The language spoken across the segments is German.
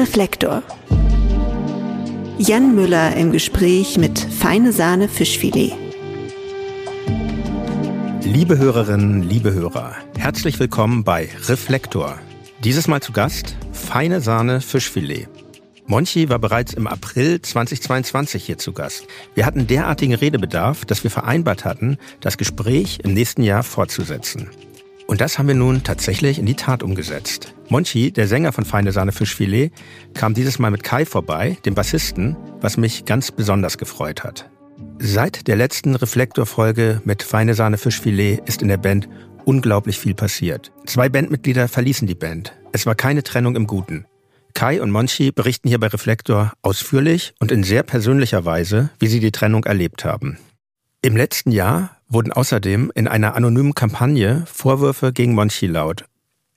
Reflektor. Jan Müller im Gespräch mit Feine Sahne Fischfilet. Liebe Hörerinnen, liebe Hörer, herzlich willkommen bei Reflektor. Dieses Mal zu Gast Feine Sahne Fischfilet. Monchi war bereits im April 2022 hier zu Gast. Wir hatten derartigen Redebedarf, dass wir vereinbart hatten, das Gespräch im nächsten Jahr fortzusetzen. Und das haben wir nun tatsächlich in die Tat umgesetzt. Monchi, der Sänger von Feine Sahne Fischfilet, kam dieses Mal mit Kai vorbei, dem Bassisten, was mich ganz besonders gefreut hat. Seit der letzten Reflektorfolge mit Feine Sahne Fischfilet ist in der Band unglaublich viel passiert. Zwei Bandmitglieder verließen die Band. Es war keine Trennung im Guten. Kai und Monchi berichten hier bei Reflektor ausführlich und in sehr persönlicher Weise, wie sie die Trennung erlebt haben. Im letzten Jahr wurden außerdem in einer anonymen Kampagne Vorwürfe gegen Monchi laut.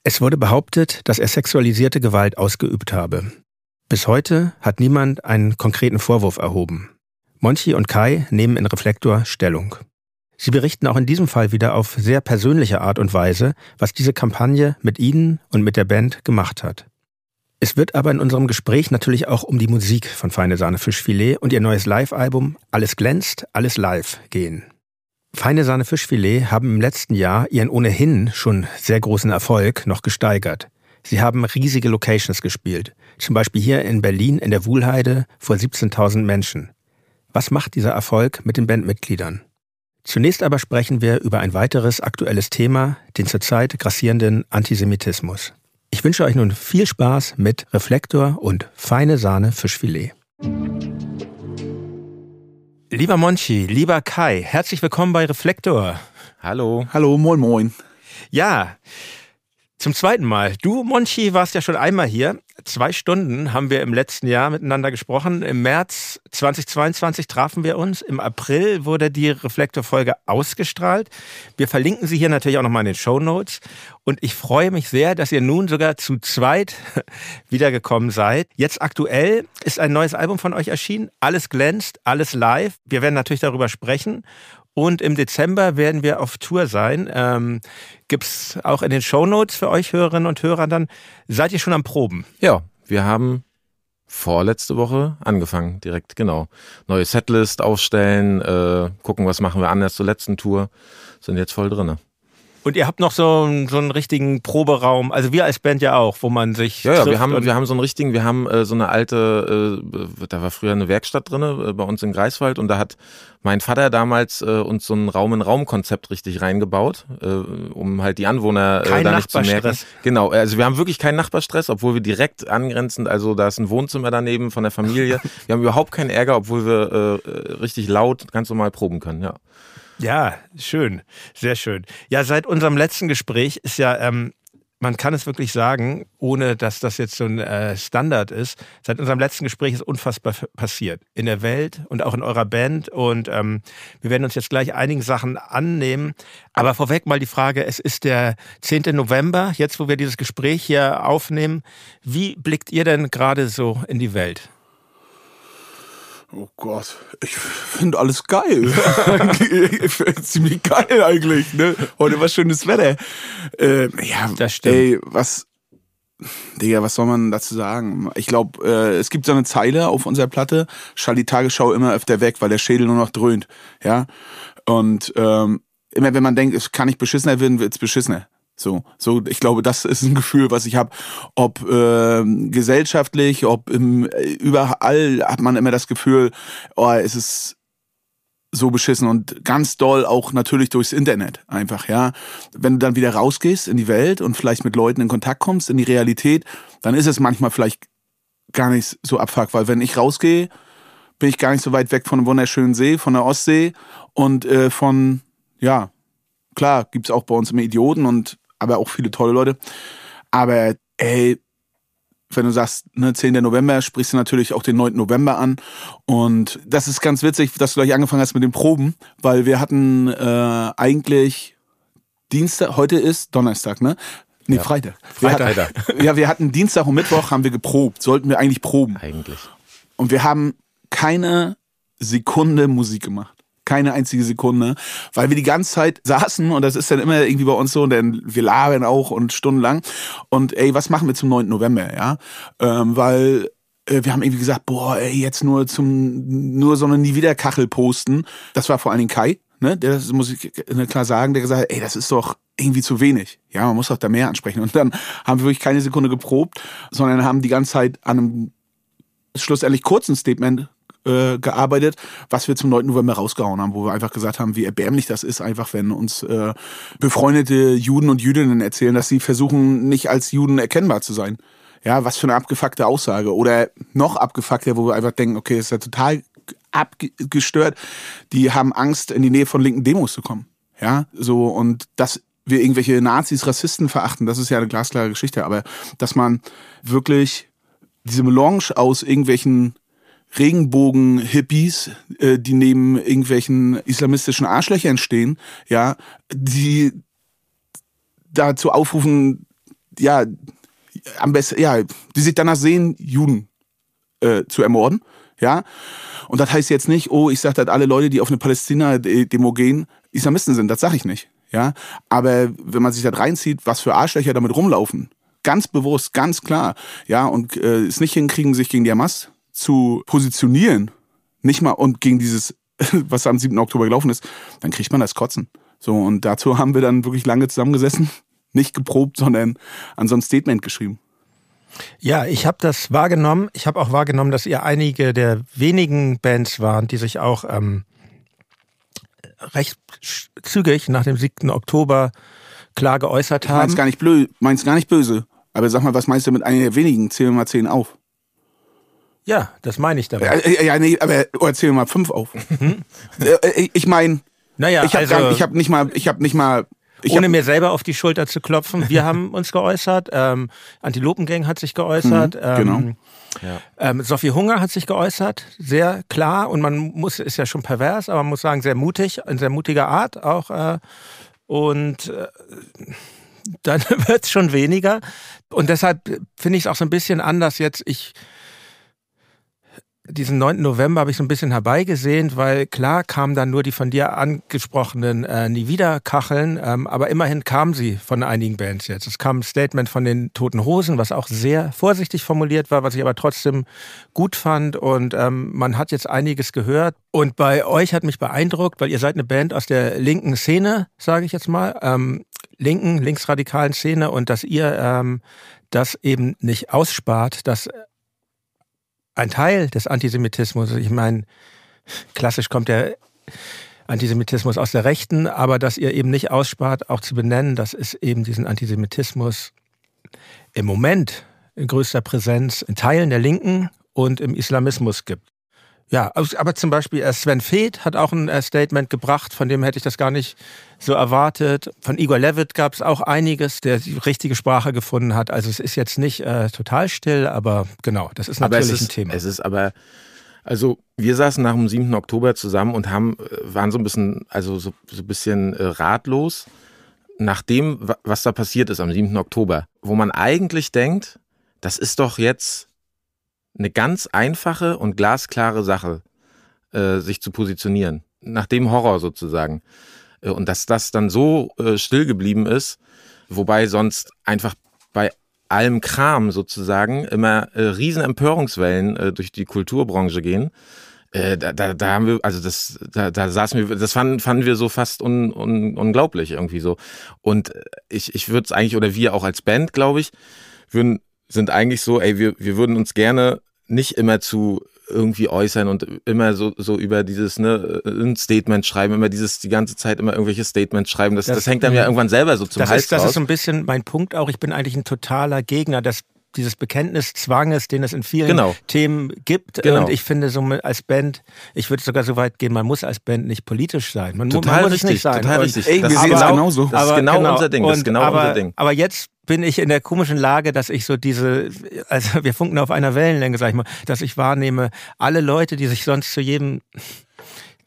Es wurde behauptet, dass er sexualisierte Gewalt ausgeübt habe. Bis heute hat niemand einen konkreten Vorwurf erhoben. Monchi und Kai nehmen in Reflektor Stellung. Sie berichten auch in diesem Fall wieder auf sehr persönliche Art und Weise, was diese Kampagne mit ihnen und mit der Band gemacht hat. Es wird aber in unserem Gespräch natürlich auch um die Musik von Feine Sahne Fischfilet und ihr neues Live-Album Alles glänzt, alles live gehen. Feine Sahne Fischfilet haben im letzten Jahr ihren ohnehin schon sehr großen Erfolg noch gesteigert. Sie haben riesige Locations gespielt, zum Beispiel hier in Berlin in der Wuhlheide vor 17.000 Menschen. Was macht dieser Erfolg mit den Bandmitgliedern? Zunächst aber sprechen wir über ein weiteres aktuelles Thema, den zurzeit grassierenden Antisemitismus. Ich wünsche euch nun viel Spaß mit Reflektor und feine Sahne Fischfilet. Lieber Monchi, lieber Kai, herzlich willkommen bei Reflektor. Hallo. Hallo, moin, moin. Ja, zum zweiten Mal. Du, Monchi, warst ja schon einmal hier. Zwei Stunden haben wir im letzten Jahr miteinander gesprochen. Im März 2022 trafen wir uns. Im April wurde die Reflektorfolge ausgestrahlt. Wir verlinken sie hier natürlich auch nochmal in den Show Notes. Und ich freue mich sehr, dass ihr nun sogar zu zweit wiedergekommen seid. Jetzt aktuell ist ein neues Album von euch erschienen. Alles glänzt, alles live. Wir werden natürlich darüber sprechen. Und im Dezember werden wir auf Tour sein. Ähm, Gibt auch in den Show Notes für euch Hörerinnen und Hörer dann. Seid ihr schon am Proben? Ja, wir haben vorletzte Woche angefangen, direkt, genau. Neue Setlist aufstellen, äh, gucken, was machen wir anders zur letzten Tour. Sind jetzt voll drinne. Und ihr habt noch so, so einen richtigen Proberaum, also wir als Band ja auch, wo man sich. Ja, ja, wir haben, wir haben so einen richtigen, wir haben äh, so eine alte, äh, da war früher eine Werkstatt drinne äh, bei uns in Greifswald und da hat mein Vater damals äh, uns so ein Raum-in-Raum-Konzept richtig reingebaut, äh, um halt die Anwohner äh, da nicht zu merken. Genau, also wir haben wirklich keinen Nachbarstress, obwohl wir direkt angrenzend, also da ist ein Wohnzimmer daneben von der Familie. wir haben überhaupt keinen Ärger, obwohl wir äh, richtig laut ganz normal proben können, ja. Ja, schön, sehr schön. Ja, seit unserem letzten Gespräch ist ja, ähm, man kann es wirklich sagen, ohne dass das jetzt so ein äh, Standard ist, seit unserem letzten Gespräch ist unfassbar passiert. In der Welt und auch in eurer Band. Und ähm, wir werden uns jetzt gleich einigen Sachen annehmen. Aber vorweg mal die Frage, es ist der 10. November, jetzt wo wir dieses Gespräch hier aufnehmen. Wie blickt ihr denn gerade so in die Welt? Oh Gott, ich finde alles geil. Ziemlich geil eigentlich. Ne? Heute war schönes Wetter. Äh, ja, das stimmt. Ey, was, Digga, was soll man dazu sagen? Ich glaube, äh, es gibt so eine Zeile auf unserer Platte, schall die Tagesschau immer öfter weg, weil der Schädel nur noch dröhnt. Ja. Und ähm, immer wenn man denkt, es kann nicht beschissener werden, wird's beschissener. So, so, ich glaube, das ist ein Gefühl, was ich habe. Ob äh, gesellschaftlich, ob im, überall hat man immer das Gefühl, oh, es ist so beschissen und ganz doll auch natürlich durchs Internet einfach, ja. Wenn du dann wieder rausgehst in die Welt und vielleicht mit Leuten in Kontakt kommst, in die Realität, dann ist es manchmal vielleicht gar nicht so abfuck, weil wenn ich rausgehe, bin ich gar nicht so weit weg von einem wunderschönen See, von der Ostsee und äh, von, ja, klar, gibt's auch bei uns immer Idioten und aber auch viele tolle Leute. Aber ey, wenn du sagst, ne, 10. November, sprichst du natürlich auch den 9. November an. Und das ist ganz witzig, dass du gleich angefangen hast mit den Proben, weil wir hatten äh, eigentlich Dienstag, heute ist Donnerstag, ne? Nee, ja. Freitag. Wir Freitag. Hatten, ja, wir hatten Dienstag und Mittwoch haben wir geprobt. Sollten wir eigentlich proben. Eigentlich. Und wir haben keine Sekunde Musik gemacht. Keine einzige Sekunde. Weil wir die ganze Zeit saßen und das ist dann immer irgendwie bei uns so, denn wir labern auch und stundenlang. Und ey, was machen wir zum 9. November, ja? Ähm, weil äh, wir haben irgendwie gesagt, boah, ey, jetzt nur zum, nur so eine Nie wieder Kachel posten. Das war vor allen Dingen Kai, ne? Der, das muss ich klar sagen, der gesagt hat, ey, das ist doch irgendwie zu wenig. Ja, man muss doch da mehr ansprechen. Und dann haben wir wirklich keine Sekunde geprobt, sondern haben die ganze Zeit an einem schlussendlich kurzen Statement äh, gearbeitet, was wir zum 9. November rausgehauen haben, wo wir einfach gesagt haben, wie erbärmlich das ist, einfach wenn uns äh, befreundete Juden und Jüdinnen erzählen, dass sie versuchen, nicht als Juden erkennbar zu sein. Ja, was für eine abgefuckte Aussage. Oder noch abgefuckter, wo wir einfach denken, okay, ist ja total abgestört. Die haben Angst, in die Nähe von linken Demos zu kommen. Ja, so, und dass wir irgendwelche Nazis, Rassisten verachten, das ist ja eine glasklare Geschichte, aber dass man wirklich diese Melange aus irgendwelchen Regenbogen-Hippies, äh, die neben irgendwelchen islamistischen Arschlöchern stehen, ja, die dazu aufrufen, ja, am besten, ja, die sich danach sehen, Juden äh, zu ermorden, ja. Und das heißt jetzt nicht, oh, ich sag, dass alle Leute, die auf eine Palästina-Demo gehen, Islamisten sind. Das sag ich nicht, ja. Aber wenn man sich da reinzieht, was für Arschlöcher damit rumlaufen, ganz bewusst, ganz klar, ja, und äh, es nicht hinkriegen, sich gegen die Hamas zu positionieren, nicht mal und gegen dieses, was am 7. Oktober gelaufen ist, dann kriegt man das Kotzen. So, und dazu haben wir dann wirklich lange zusammengesessen, nicht geprobt, sondern an so ein Statement geschrieben. Ja, ich habe das wahrgenommen. Ich habe auch wahrgenommen, dass ihr einige der wenigen Bands waren, die sich auch ähm, recht zügig nach dem 7. Oktober klar geäußert haben. Meinst gar nicht blöd, meinst gar nicht böse. Aber sag mal, was meinst du mit einer der wenigen? Zähl mal zehn auf. Ja, das meine ich damit. Ja, ja, nee, aber oder zähl mal fünf auf. Mhm. ich meine, naja, ich habe also, ich hab nicht mal, ich habe nicht mal ich ohne mir selber auf die Schulter zu klopfen. Wir haben uns geäußert. Ähm, Antilopengang hat sich geäußert. Mhm, genau. Ähm, ja. Ähm, Sophie Hunger hat sich geäußert, sehr klar und man muss, ist ja schon pervers, aber man muss sagen, sehr mutig, in sehr mutiger Art auch. Äh, und äh, dann wird es schon weniger. Und deshalb finde ich es auch so ein bisschen anders jetzt. Ich diesen 9. November habe ich so ein bisschen herbeigesehnt, weil klar kamen dann nur die von dir angesprochenen äh, Nie wieder Kacheln, ähm, aber immerhin kamen sie von einigen Bands jetzt. Es kam ein Statement von den Toten Hosen, was auch sehr vorsichtig formuliert war, was ich aber trotzdem gut fand und ähm, man hat jetzt einiges gehört. Und bei euch hat mich beeindruckt, weil ihr seid eine Band aus der linken Szene, sage ich jetzt mal, ähm, linken, linksradikalen Szene und dass ihr ähm, das eben nicht ausspart, dass ein Teil des Antisemitismus, ich meine, klassisch kommt der Antisemitismus aus der Rechten, aber dass ihr eben nicht ausspart, auch zu benennen, dass es eben diesen Antisemitismus im Moment in größter Präsenz in Teilen der Linken und im Islamismus gibt. Ja, aber zum Beispiel äh, Sven Feth hat auch ein äh, Statement gebracht, von dem hätte ich das gar nicht so erwartet. Von Igor Levitt gab es auch einiges, der die richtige Sprache gefunden hat. Also es ist jetzt nicht äh, total still, aber genau, das ist natürlich ist, ein Thema. Es ist aber, also wir saßen nach dem 7. Oktober zusammen und haben, äh, waren so ein bisschen, also so, so ein bisschen ratlos nach dem, was da passiert ist am 7. Oktober, wo man eigentlich denkt, das ist doch jetzt eine ganz einfache und glasklare Sache, äh, sich zu positionieren. Nach dem Horror sozusagen. Äh, und dass das dann so äh, still geblieben ist, wobei sonst einfach bei allem Kram sozusagen immer äh, riesen Empörungswellen äh, durch die Kulturbranche gehen. Äh, da, da, da haben wir, also das, da, da saßen wir, das fanden, fanden wir so fast un, un, unglaublich irgendwie so. Und ich, ich würde es eigentlich, oder wir auch als Band, glaube ich, würden sind eigentlich so, ey, wir, wir würden uns gerne nicht immer zu irgendwie äußern und immer so, so über dieses, ne, ein Statement schreiben, immer dieses, die ganze Zeit immer irgendwelche Statements schreiben. Das, das, das hängt dann ja irgendwann selber so zum das Hals ist, Das raus. ist so ein bisschen mein Punkt auch. Ich bin eigentlich ein totaler Gegner des dieses Bekenntniszwanges, den es in vielen genau. Themen gibt. Genau. Und ich finde, so als Band, ich würde sogar so weit gehen, man muss als Band nicht politisch sein. Man, total man muss richtig, nicht sein. total und, richtig. Wir sehen es genauso. Das ist genau, genau, unser Ding. Das ist genau aber, unser Ding. Aber jetzt bin ich in der komischen Lage, dass ich so diese, also wir funken auf einer Wellenlänge, sag ich mal, dass ich wahrnehme, alle Leute, die sich sonst zu jedem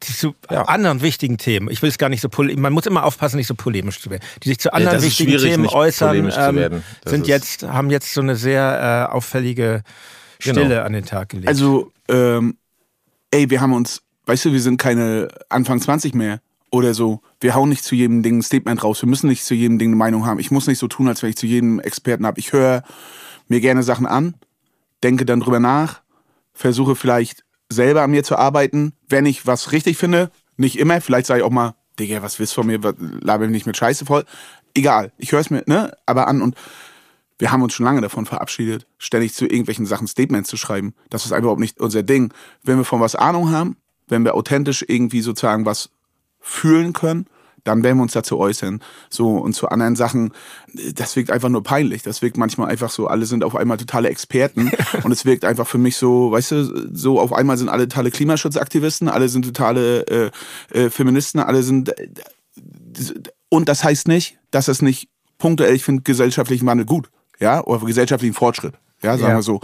zu ja. anderen wichtigen Themen, ich will es gar nicht so man muss immer aufpassen, nicht so polemisch zu werden, die sich zu anderen ja, wichtigen Themen äußern, ähm, sind jetzt, haben jetzt so eine sehr äh, auffällige Stille genau. an den Tag gelegt. Also, ähm, ey, wir haben uns weißt du, wir sind keine Anfang 20 mehr oder so. Wir hauen nicht zu jedem Ding ein Statement raus. Wir müssen nicht zu jedem Ding eine Meinung haben. Ich muss nicht so tun, als wenn ich zu jedem Experten habe. Ich höre mir gerne Sachen an, denke dann drüber nach, versuche vielleicht selber an mir zu arbeiten, wenn ich was richtig finde. Nicht immer, vielleicht sage ich auch mal, Digga, was willst du von mir, laber mich nicht mit Scheiße voll. Egal, ich höre es mir, ne, aber an und wir haben uns schon lange davon verabschiedet, ständig zu irgendwelchen Sachen Statements zu schreiben. Das ist überhaupt nicht unser Ding. Wenn wir von was Ahnung haben, wenn wir authentisch irgendwie sozusagen was fühlen können, dann werden wir uns dazu äußern. So, und zu anderen Sachen, das wirkt einfach nur peinlich. Das wirkt manchmal einfach so, alle sind auf einmal totale Experten. und es wirkt einfach für mich so, weißt du, so auf einmal sind alle totale Klimaschutzaktivisten, alle sind totale äh, äh, Feministen, alle sind. Äh, und das heißt nicht, dass es nicht punktuell, ich finde gesellschaftlichen Wandel gut ja, oder gesellschaftlichen Fortschritt. Ja, sagen ja. wir so.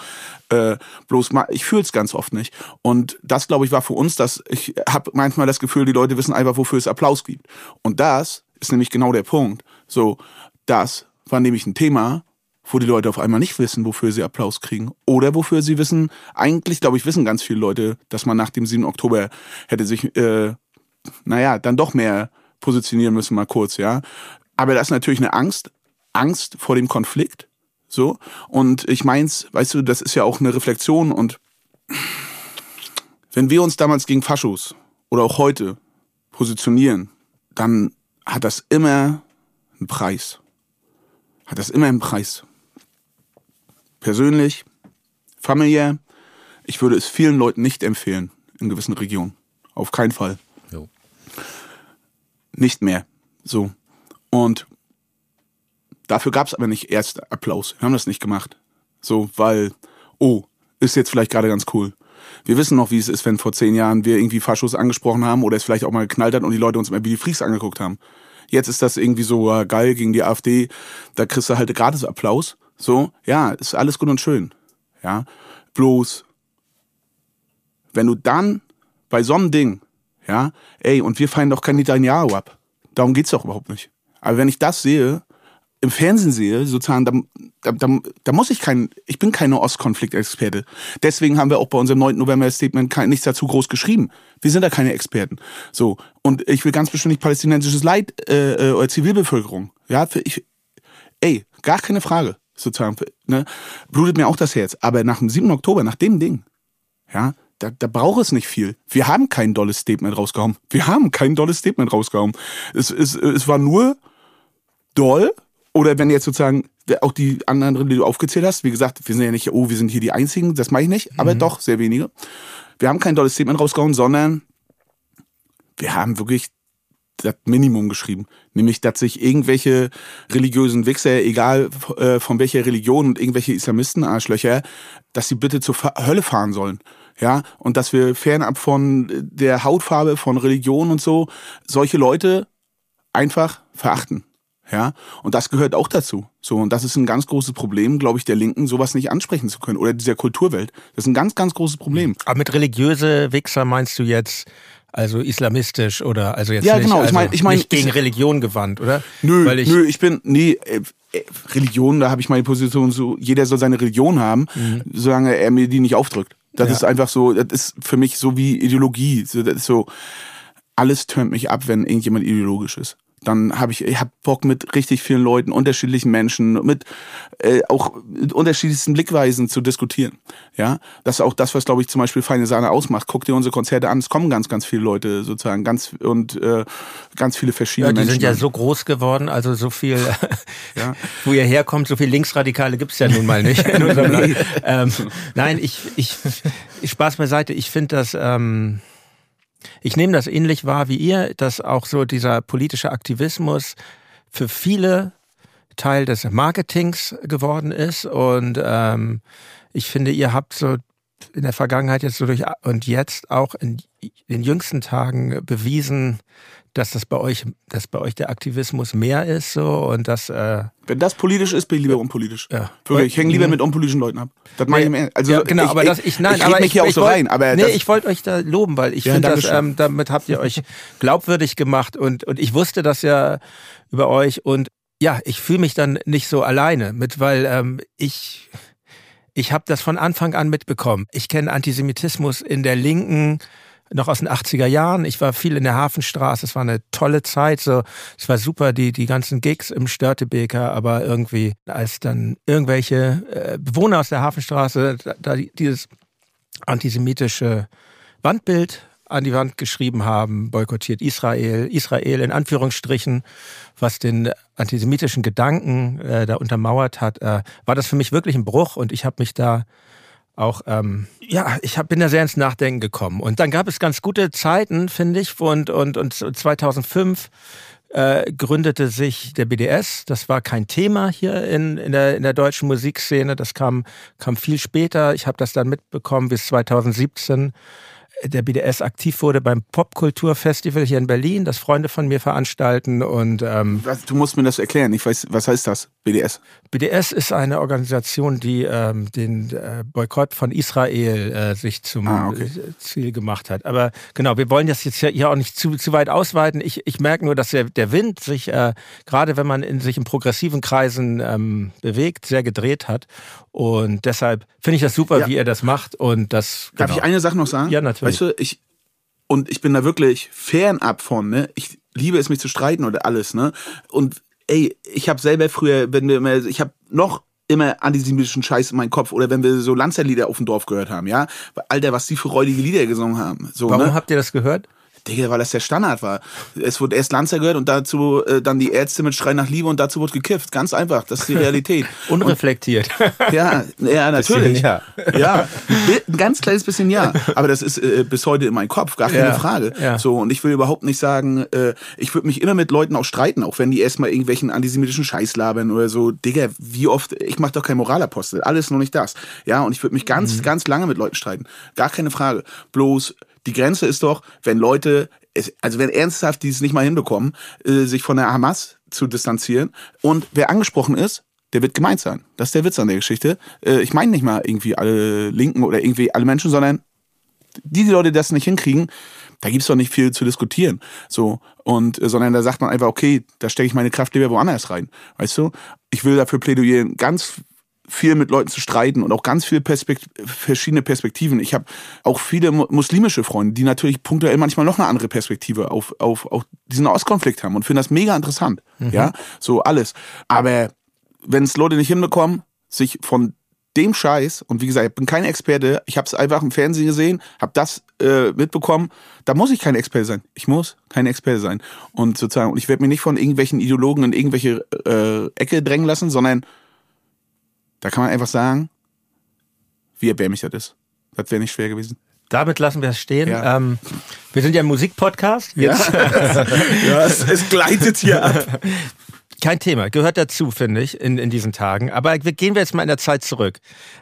Äh, bloß mal, ich fühle es ganz oft nicht. Und das, glaube ich, war für uns, dass ich habe manchmal das Gefühl, die Leute wissen einfach, wofür es Applaus gibt. Und das ist nämlich genau der Punkt. So, das war nämlich ein Thema, wo die Leute auf einmal nicht wissen, wofür sie Applaus kriegen. Oder wofür sie wissen, eigentlich, glaube ich, wissen ganz viele Leute, dass man nach dem 7. Oktober hätte sich, äh, naja, dann doch mehr positionieren müssen, mal kurz, ja. Aber das ist natürlich eine Angst, Angst vor dem Konflikt so. Und ich meins, weißt du, das ist ja auch eine Reflexion und wenn wir uns damals gegen Faschos oder auch heute positionieren, dann hat das immer einen Preis. Hat das immer einen Preis. Persönlich, familiär, ich würde es vielen Leuten nicht empfehlen in gewissen Regionen. Auf keinen Fall. Jo. Nicht mehr. So. Und Dafür gab es aber nicht erst Applaus. Wir haben das nicht gemacht. So, weil, oh, ist jetzt vielleicht gerade ganz cool. Wir wissen noch, wie es ist, wenn vor zehn Jahren wir irgendwie Faschos angesprochen haben oder es vielleicht auch mal geknallt hat und die Leute uns immer wie die Freaks angeguckt haben. Jetzt ist das irgendwie so äh, geil gegen die AfD. Da kriegst du halt gratis Applaus. So, ja, ist alles gut und schön. Ja, bloß, wenn du dann bei so einem Ding, ja, ey, und wir feiern doch kein Netanyahu ab. Darum geht's doch überhaupt nicht. Aber wenn ich das sehe, im Fernsehen sehe, sozusagen, da, da, da muss ich kein, ich bin keine Ostkonfliktexperte. Deswegen haben wir auch bei unserem 9. November-Statement nichts dazu groß geschrieben. Wir sind da keine Experten. So. Und ich will ganz bestimmt nicht palästinensisches Leid äh, äh oder Zivilbevölkerung. Ja, für ich, ey, gar keine Frage, sozusagen. Ne? Blutet mir auch das Herz. Aber nach dem 7. Oktober, nach dem Ding, ja, da, da braucht es nicht viel. Wir haben kein dolles Statement rausgehauen. Wir haben kein dolles Statement rausgehauen. Es, es, es war nur doll, oder wenn jetzt sozusagen auch die anderen, die du aufgezählt hast, wie gesagt, wir sind ja nicht, oh, wir sind hier die Einzigen, das mache ich nicht, aber mhm. doch sehr wenige. Wir haben kein tolles Statement rausgehauen, sondern wir haben wirklich das Minimum geschrieben. Nämlich, dass sich irgendwelche religiösen Wichser, egal äh, von welcher Religion und irgendwelche Islamisten, Arschlöcher, dass sie bitte zur Hölle fahren sollen. Ja, und dass wir fernab von der Hautfarbe, von Religion und so, solche Leute einfach verachten. Ja, und das gehört auch dazu. So, und das ist ein ganz großes Problem, glaube ich, der Linken, sowas nicht ansprechen zu können oder dieser Kulturwelt. Das ist ein ganz, ganz großes Problem. Aber mit religiöse Wichser meinst du jetzt also islamistisch oder also jetzt ja, nicht, genau. Also ich mein, ich mein, nicht gegen Religion gewandt, oder? Nö, ich, nö, ich bin nee, äh, äh, Religion, da habe ich meine Position so, jeder soll seine Religion haben, mhm. solange er mir die nicht aufdrückt. Das ja. ist einfach so, das ist für mich so wie Ideologie. Das ist so, alles tönt mich ab, wenn irgendjemand ideologisch ist dann habe ich, ich hab Bock mit richtig vielen Leuten, unterschiedlichen Menschen, mit äh, auch mit unterschiedlichsten Blickweisen zu diskutieren. Ja, das ist auch das, was glaube ich zum Beispiel Feine Sahne ausmacht. Guck dir unsere Konzerte an, es kommen ganz, ganz viele Leute sozusagen, ganz und äh, ganz viele verschiedene ja, die Menschen. Die sind ja so groß geworden, also so viel, ja. wo ihr herkommt, so viel Linksradikale gibt's ja nun mal nicht. ähm, nein, ich, ich, ich Spaß beiseite. Ich finde das ähm, ich nehme das ähnlich wahr wie ihr, dass auch so dieser politische Aktivismus für viele Teil des Marketings geworden ist. Und ähm, ich finde, ihr habt so in der Vergangenheit jetzt so durch und jetzt auch in den jüngsten Tagen bewiesen, dass das bei euch, dass bei euch der Aktivismus mehr ist so und dass äh, wenn das politisch ist, bin ich lieber unpolitisch. Ja. Wirklich, ich hänge lieber mit unpolitischen Leuten ab. Das meine nee, ich Also ja, genau, ich, aber das ich nein, ich aber mich hier auch so rein, aber nee, ich wollte euch da loben, weil ich ja, finde, dass ähm, damit habt ihr euch glaubwürdig gemacht und und ich wusste das ja über euch und ja, ich fühle mich dann nicht so alleine mit, weil ähm, ich ich habe das von Anfang an mitbekommen. Ich kenne Antisemitismus in der Linken noch aus den 80er Jahren. Ich war viel in der Hafenstraße. Es war eine tolle Zeit. So, es war super, die, die ganzen Gigs im Störtebeker. Aber irgendwie, als dann irgendwelche äh, Bewohner aus der Hafenstraße da, da dieses antisemitische Wandbild an die Wand geschrieben haben, boykottiert Israel, Israel in Anführungsstrichen, was den antisemitischen Gedanken äh, da untermauert hat, äh, war das für mich wirklich ein Bruch und ich habe mich da auch, ähm, ja, ich hab, bin da sehr ins Nachdenken gekommen. Und dann gab es ganz gute Zeiten, finde ich, und, und, und 2005 äh, gründete sich der BDS. Das war kein Thema hier in, in, der, in der deutschen Musikszene. Das kam, kam viel später. Ich habe das dann mitbekommen bis 2017 der BDS aktiv wurde beim Popkulturfestival hier in Berlin, das Freunde von mir veranstalten und ähm, was, du musst mir das erklären. Ich weiß, was heißt das? BDS? BDS ist eine Organisation, die ähm, den äh, Boykott von Israel äh, sich zum ah, okay. Ziel gemacht hat. Aber genau, wir wollen das jetzt hier auch nicht zu, zu weit ausweiten. Ich, ich merke nur, dass der, der Wind sich, äh, gerade wenn man in sich in progressiven Kreisen ähm, bewegt, sehr gedreht hat. Und deshalb finde ich das super, ja. wie er das macht. Und das. Darf genau. ich eine Sache noch sagen? Ja, natürlich. Weißt du, ich und ich bin da wirklich fernab von. Ne, ich liebe es, mich zu streiten oder alles. Ne, und ey, ich habe selber früher, wenn wir immer, ich habe noch immer antisemitischen Scheiß in meinem Kopf oder wenn wir so Lanzerlieder auf dem Dorf gehört haben, ja, Alter, was die für räudige Lieder gesungen haben. So, Warum ne? habt ihr das gehört? Digga, weil das der Standard war. Es wurde erst Lanzer gehört und dazu äh, dann die Ärzte mit Schrei nach Liebe und dazu wurde gekifft. Ganz einfach, das ist die Realität. Unreflektiert. Und, ja, ja, natürlich. Bisschen, ja. ja, ein ganz kleines bisschen ja. Aber das ist äh, bis heute in meinem Kopf, gar keine ja, Frage. Ja. So, und ich will überhaupt nicht sagen, äh, ich würde mich immer mit Leuten auch streiten, auch wenn die erstmal irgendwelchen antisemitischen Scheiß labern oder so. Digga, wie oft, ich mach doch kein Moralapostel. Alles nur nicht das. Ja, und ich würde mich ganz, mhm. ganz lange mit Leuten streiten. Gar keine Frage. Bloß, die Grenze ist doch, wenn Leute, also wenn ernsthaft die es nicht mal hinbekommen, äh, sich von der Hamas zu distanzieren und wer angesprochen ist, der wird gemeint sein. Das ist der Witz an der Geschichte. Äh, ich meine nicht mal irgendwie alle Linken oder irgendwie alle Menschen, sondern die, die Leute, die das nicht hinkriegen, da gibt's doch nicht viel zu diskutieren. So, und, äh, sondern da sagt man einfach, okay, da stecke ich meine Kraft lieber woanders rein. Weißt du? Ich will dafür plädieren, ganz viel mit Leuten zu streiten und auch ganz viele Perspekt verschiedene Perspektiven. Ich habe auch viele muslimische Freunde, die natürlich punktuell manchmal noch eine andere Perspektive auf, auf, auf diesen Ostkonflikt haben und finden das mega interessant. Mhm. Ja, so alles. Aber wenn es Leute nicht hinbekommen, sich von dem Scheiß, und wie gesagt, ich bin kein Experte, ich habe es einfach im Fernsehen gesehen, habe das äh, mitbekommen, da muss ich kein Experte sein. Ich muss kein Experte sein. Und sozusagen, und ich werde mich nicht von irgendwelchen Ideologen in irgendwelche äh, Ecke drängen lassen, sondern da kann man einfach sagen, wie erbärmlich das ist. Das wäre nicht schwer gewesen. Damit lassen wir es stehen. Ja. Ähm, wir sind ja ein Musikpodcast. Ja, ja es, es, gleitet hier ab. Kein Thema, gehört dazu, finde ich, in, in diesen Tagen. Aber gehen wir jetzt mal in der Zeit zurück.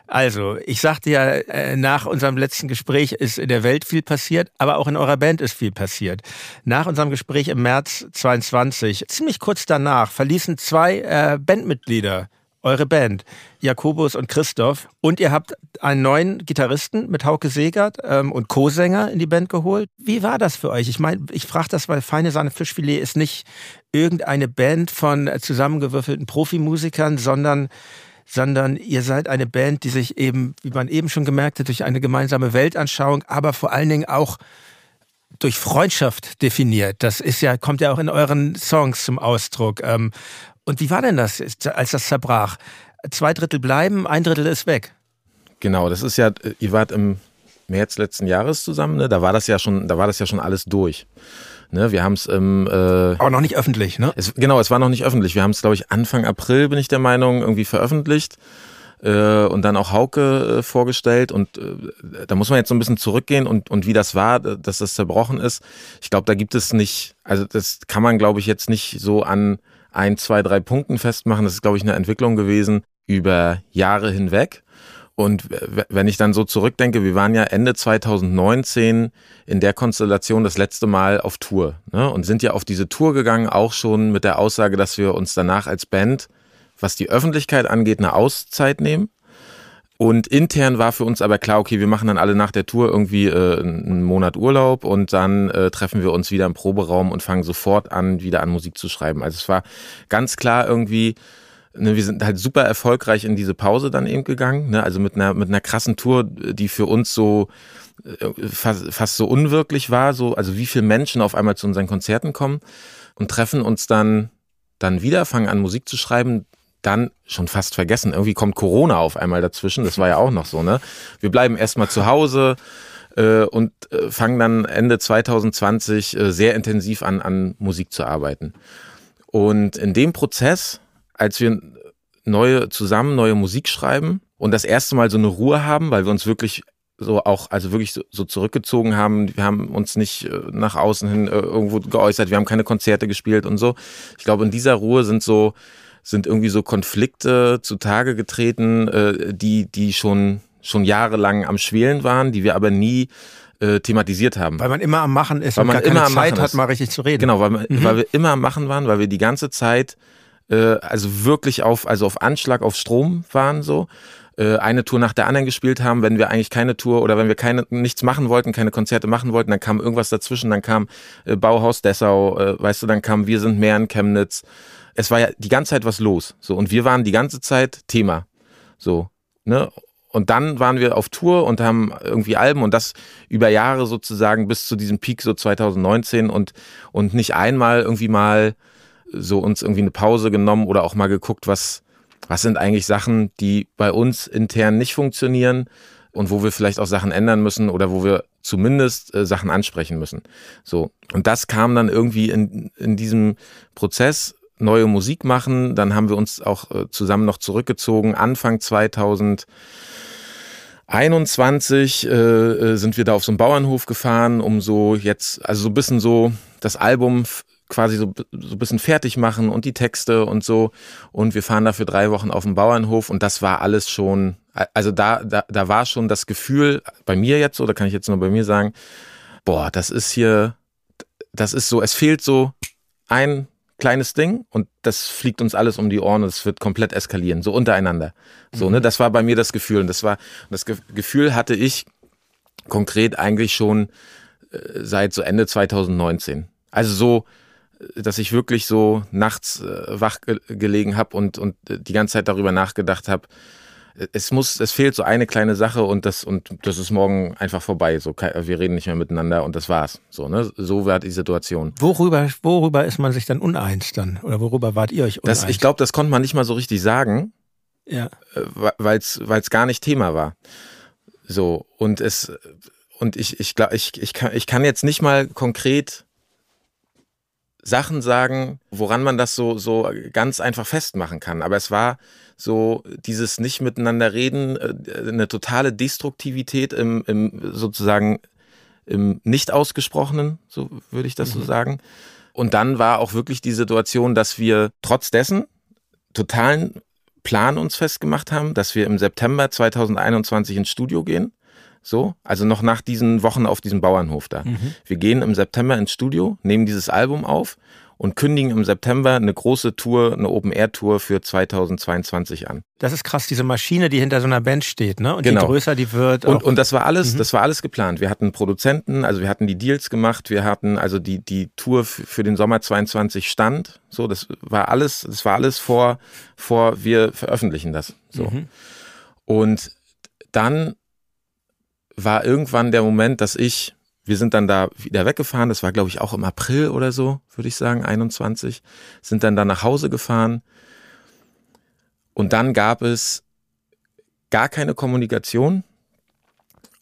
Also, ich sagte ja, äh, nach unserem letzten Gespräch ist in der Welt viel passiert, aber auch in eurer Band ist viel passiert. Nach unserem Gespräch im März 22, ziemlich kurz danach, verließen zwei äh, Bandmitglieder eure Band, Jakobus und Christoph. Und ihr habt einen neuen Gitarristen mit Hauke Segert ähm, und Co-Sänger in die Band geholt. Wie war das für euch? Ich meine, ich frage das, weil Feine Sahne Fischfilet ist nicht irgendeine Band von zusammengewürfelten Profimusikern, sondern sondern ihr seid eine Band, die sich eben, wie man eben schon gemerkt hat, durch eine gemeinsame Weltanschauung, aber vor allen Dingen auch durch Freundschaft definiert. Das ist ja, kommt ja auch in euren Songs zum Ausdruck. Ähm, und wie war denn das, als das zerbrach? Zwei Drittel bleiben, ein Drittel ist weg. Genau, das ist ja, ihr wart im März letzten Jahres zusammen, ne? Da war das ja schon, da war das ja schon alles durch. Ne, wir haben es im. Äh, Aber noch nicht öffentlich, ne? Es, genau, es war noch nicht öffentlich. Wir haben es, glaube ich, Anfang April, bin ich der Meinung, irgendwie veröffentlicht äh, und dann auch Hauke äh, vorgestellt. Und äh, da muss man jetzt so ein bisschen zurückgehen und, und wie das war, dass das zerbrochen ist. Ich glaube, da gibt es nicht, also das kann man, glaube ich, jetzt nicht so an ein, zwei, drei Punkten festmachen. Das ist, glaube ich, eine Entwicklung gewesen über Jahre hinweg. Und wenn ich dann so zurückdenke, wir waren ja Ende 2019 in der Konstellation das letzte Mal auf Tour ne? und sind ja auf diese Tour gegangen, auch schon mit der Aussage, dass wir uns danach als Band, was die Öffentlichkeit angeht, eine Auszeit nehmen und intern war für uns aber klar, okay, wir machen dann alle nach der Tour irgendwie äh, einen Monat Urlaub und dann äh, treffen wir uns wieder im Proberaum und fangen sofort an, wieder an Musik zu schreiben. Also es war ganz klar irgendwie, Ne, wir sind halt super erfolgreich in diese Pause dann eben gegangen, ne? also mit einer mit einer krassen Tour, die für uns so äh, fast, fast so unwirklich war, so also wie viele Menschen auf einmal zu unseren Konzerten kommen und treffen uns dann dann wieder, fangen an Musik zu schreiben, dann schon fast vergessen. Irgendwie kommt Corona auf einmal dazwischen. Das war ja auch noch so, ne? Wir bleiben erstmal zu Hause äh, und äh, fangen dann Ende 2020 äh, sehr intensiv an, an Musik zu arbeiten. Und in dem Prozess, als wir neue, zusammen neue Musik schreiben und das erste Mal so eine Ruhe haben, weil wir uns wirklich so auch, also wirklich so, so zurückgezogen haben. Wir haben uns nicht äh, nach außen hin äh, irgendwo geäußert, wir haben keine Konzerte gespielt und so. Ich glaube, in dieser Ruhe sind so, sind irgendwie so Konflikte zutage getreten, äh, die, die schon, schon jahrelang am Schwelen waren, die wir aber nie äh, thematisiert haben. Weil man immer am Machen ist weil man immer keine Zeit hat, ist. mal richtig zu reden. Genau, weil, mhm. weil wir immer am Machen waren, weil wir die ganze Zeit äh, also wirklich auf, also auf Anschlag auf Strom waren so äh, eine Tour nach der anderen gespielt haben, wenn wir eigentlich keine Tour oder wenn wir keine nichts machen wollten, keine Konzerte machen wollten, dann kam irgendwas dazwischen, dann kam äh, Bauhaus Dessau, äh, weißt du, dann kam Wir sind mehr in Chemnitz. Es war ja die ganze Zeit was los, so und wir waren die ganze Zeit Thema, so ne. Und dann waren wir auf Tour und haben irgendwie Alben und das über Jahre sozusagen bis zu diesem Peak so 2019 und und nicht einmal irgendwie mal so uns irgendwie eine Pause genommen oder auch mal geguckt, was was sind eigentlich Sachen, die bei uns intern nicht funktionieren und wo wir vielleicht auch Sachen ändern müssen oder wo wir zumindest äh, Sachen ansprechen müssen. So. Und das kam dann irgendwie in, in diesem Prozess, neue Musik machen. Dann haben wir uns auch äh, zusammen noch zurückgezogen. Anfang 2021 äh, äh, sind wir da auf so einen Bauernhof gefahren, um so jetzt, also so ein bisschen so das Album quasi so, so ein bisschen fertig machen und die Texte und so. Und wir fahren dafür drei Wochen auf dem Bauernhof und das war alles schon, also da, da, da war schon das Gefühl, bei mir jetzt, oder kann ich jetzt nur bei mir sagen, boah, das ist hier, das ist so, es fehlt so ein kleines Ding und das fliegt uns alles um die Ohren und es wird komplett eskalieren, so untereinander. So, mhm. ne, das war bei mir das Gefühl und das war, das Gefühl hatte ich konkret eigentlich schon äh, seit so Ende 2019. Also so, dass ich wirklich so nachts äh, wach gelegen habe und, und die ganze Zeit darüber nachgedacht habe, es muss, es fehlt so eine kleine Sache und das und das ist morgen einfach vorbei. So, wir reden nicht mehr miteinander und das war's. So, ne? So war die Situation. Worüber, worüber ist man sich dann uneins dann? Oder worüber wart ihr euch uneins? Das, ich glaube, das konnte man nicht mal so richtig sagen. Ja. Äh, Weil es gar nicht Thema war. So, und es, und ich, ich glaube, ich, ich kann, ich kann jetzt nicht mal konkret Sachen sagen, woran man das so, so ganz einfach festmachen kann. Aber es war so dieses nicht miteinander reden, äh, eine totale Destruktivität im, im sozusagen im nicht ausgesprochenen, so würde ich das mhm. so sagen. Und dann war auch wirklich die Situation, dass wir trotz dessen totalen Plan uns festgemacht haben, dass wir im September 2021 ins Studio gehen so, also noch nach diesen Wochen auf diesem Bauernhof da. Mhm. Wir gehen im September ins Studio, nehmen dieses Album auf und kündigen im September eine große Tour, eine Open-Air-Tour für 2022 an. Das ist krass, diese Maschine, die hinter so einer Band steht, ne? Und genau. je größer die wird. Und, und das war alles, mhm. das war alles geplant. Wir hatten Produzenten, also wir hatten die Deals gemacht, wir hatten also die, die Tour für den Sommer 22 stand. So, das war alles, das war alles vor, vor wir veröffentlichen das. So. Mhm. Und dann war irgendwann der Moment, dass ich, wir sind dann da wieder weggefahren, das war glaube ich auch im April oder so, würde ich sagen, 21, sind dann da nach Hause gefahren. Und dann gab es gar keine Kommunikation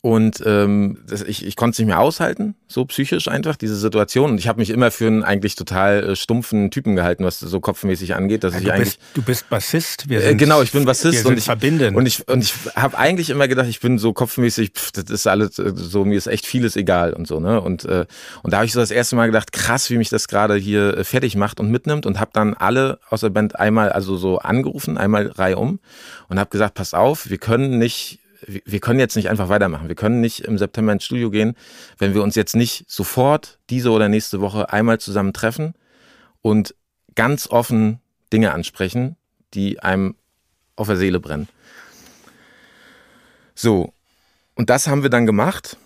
und ähm, das, ich, ich konnte es nicht mehr aushalten, so psychisch einfach, diese Situation. Und ich habe mich immer für einen eigentlich total äh, stumpfen Typen gehalten, was so kopfmäßig angeht. Dass ja, ich du, eigentlich, bist, du bist Bassist. Wir äh, sind, äh, genau, ich bin Bassist und ich verbinden. Und ich, und ich habe eigentlich immer gedacht, ich bin so kopfmäßig, pff, das ist alles äh, so, mir ist echt vieles egal und so. ne Und, äh, und da habe ich so das erste Mal gedacht, krass, wie mich das gerade hier äh, fertig macht und mitnimmt. Und habe dann alle aus der Band einmal also so angerufen, einmal reihum und habe gesagt, pass auf, wir können nicht wir können jetzt nicht einfach weitermachen. Wir können nicht im September ins Studio gehen, wenn wir uns jetzt nicht sofort diese oder nächste Woche einmal zusammen treffen und ganz offen Dinge ansprechen, die einem auf der Seele brennen. So, und das haben wir dann gemacht.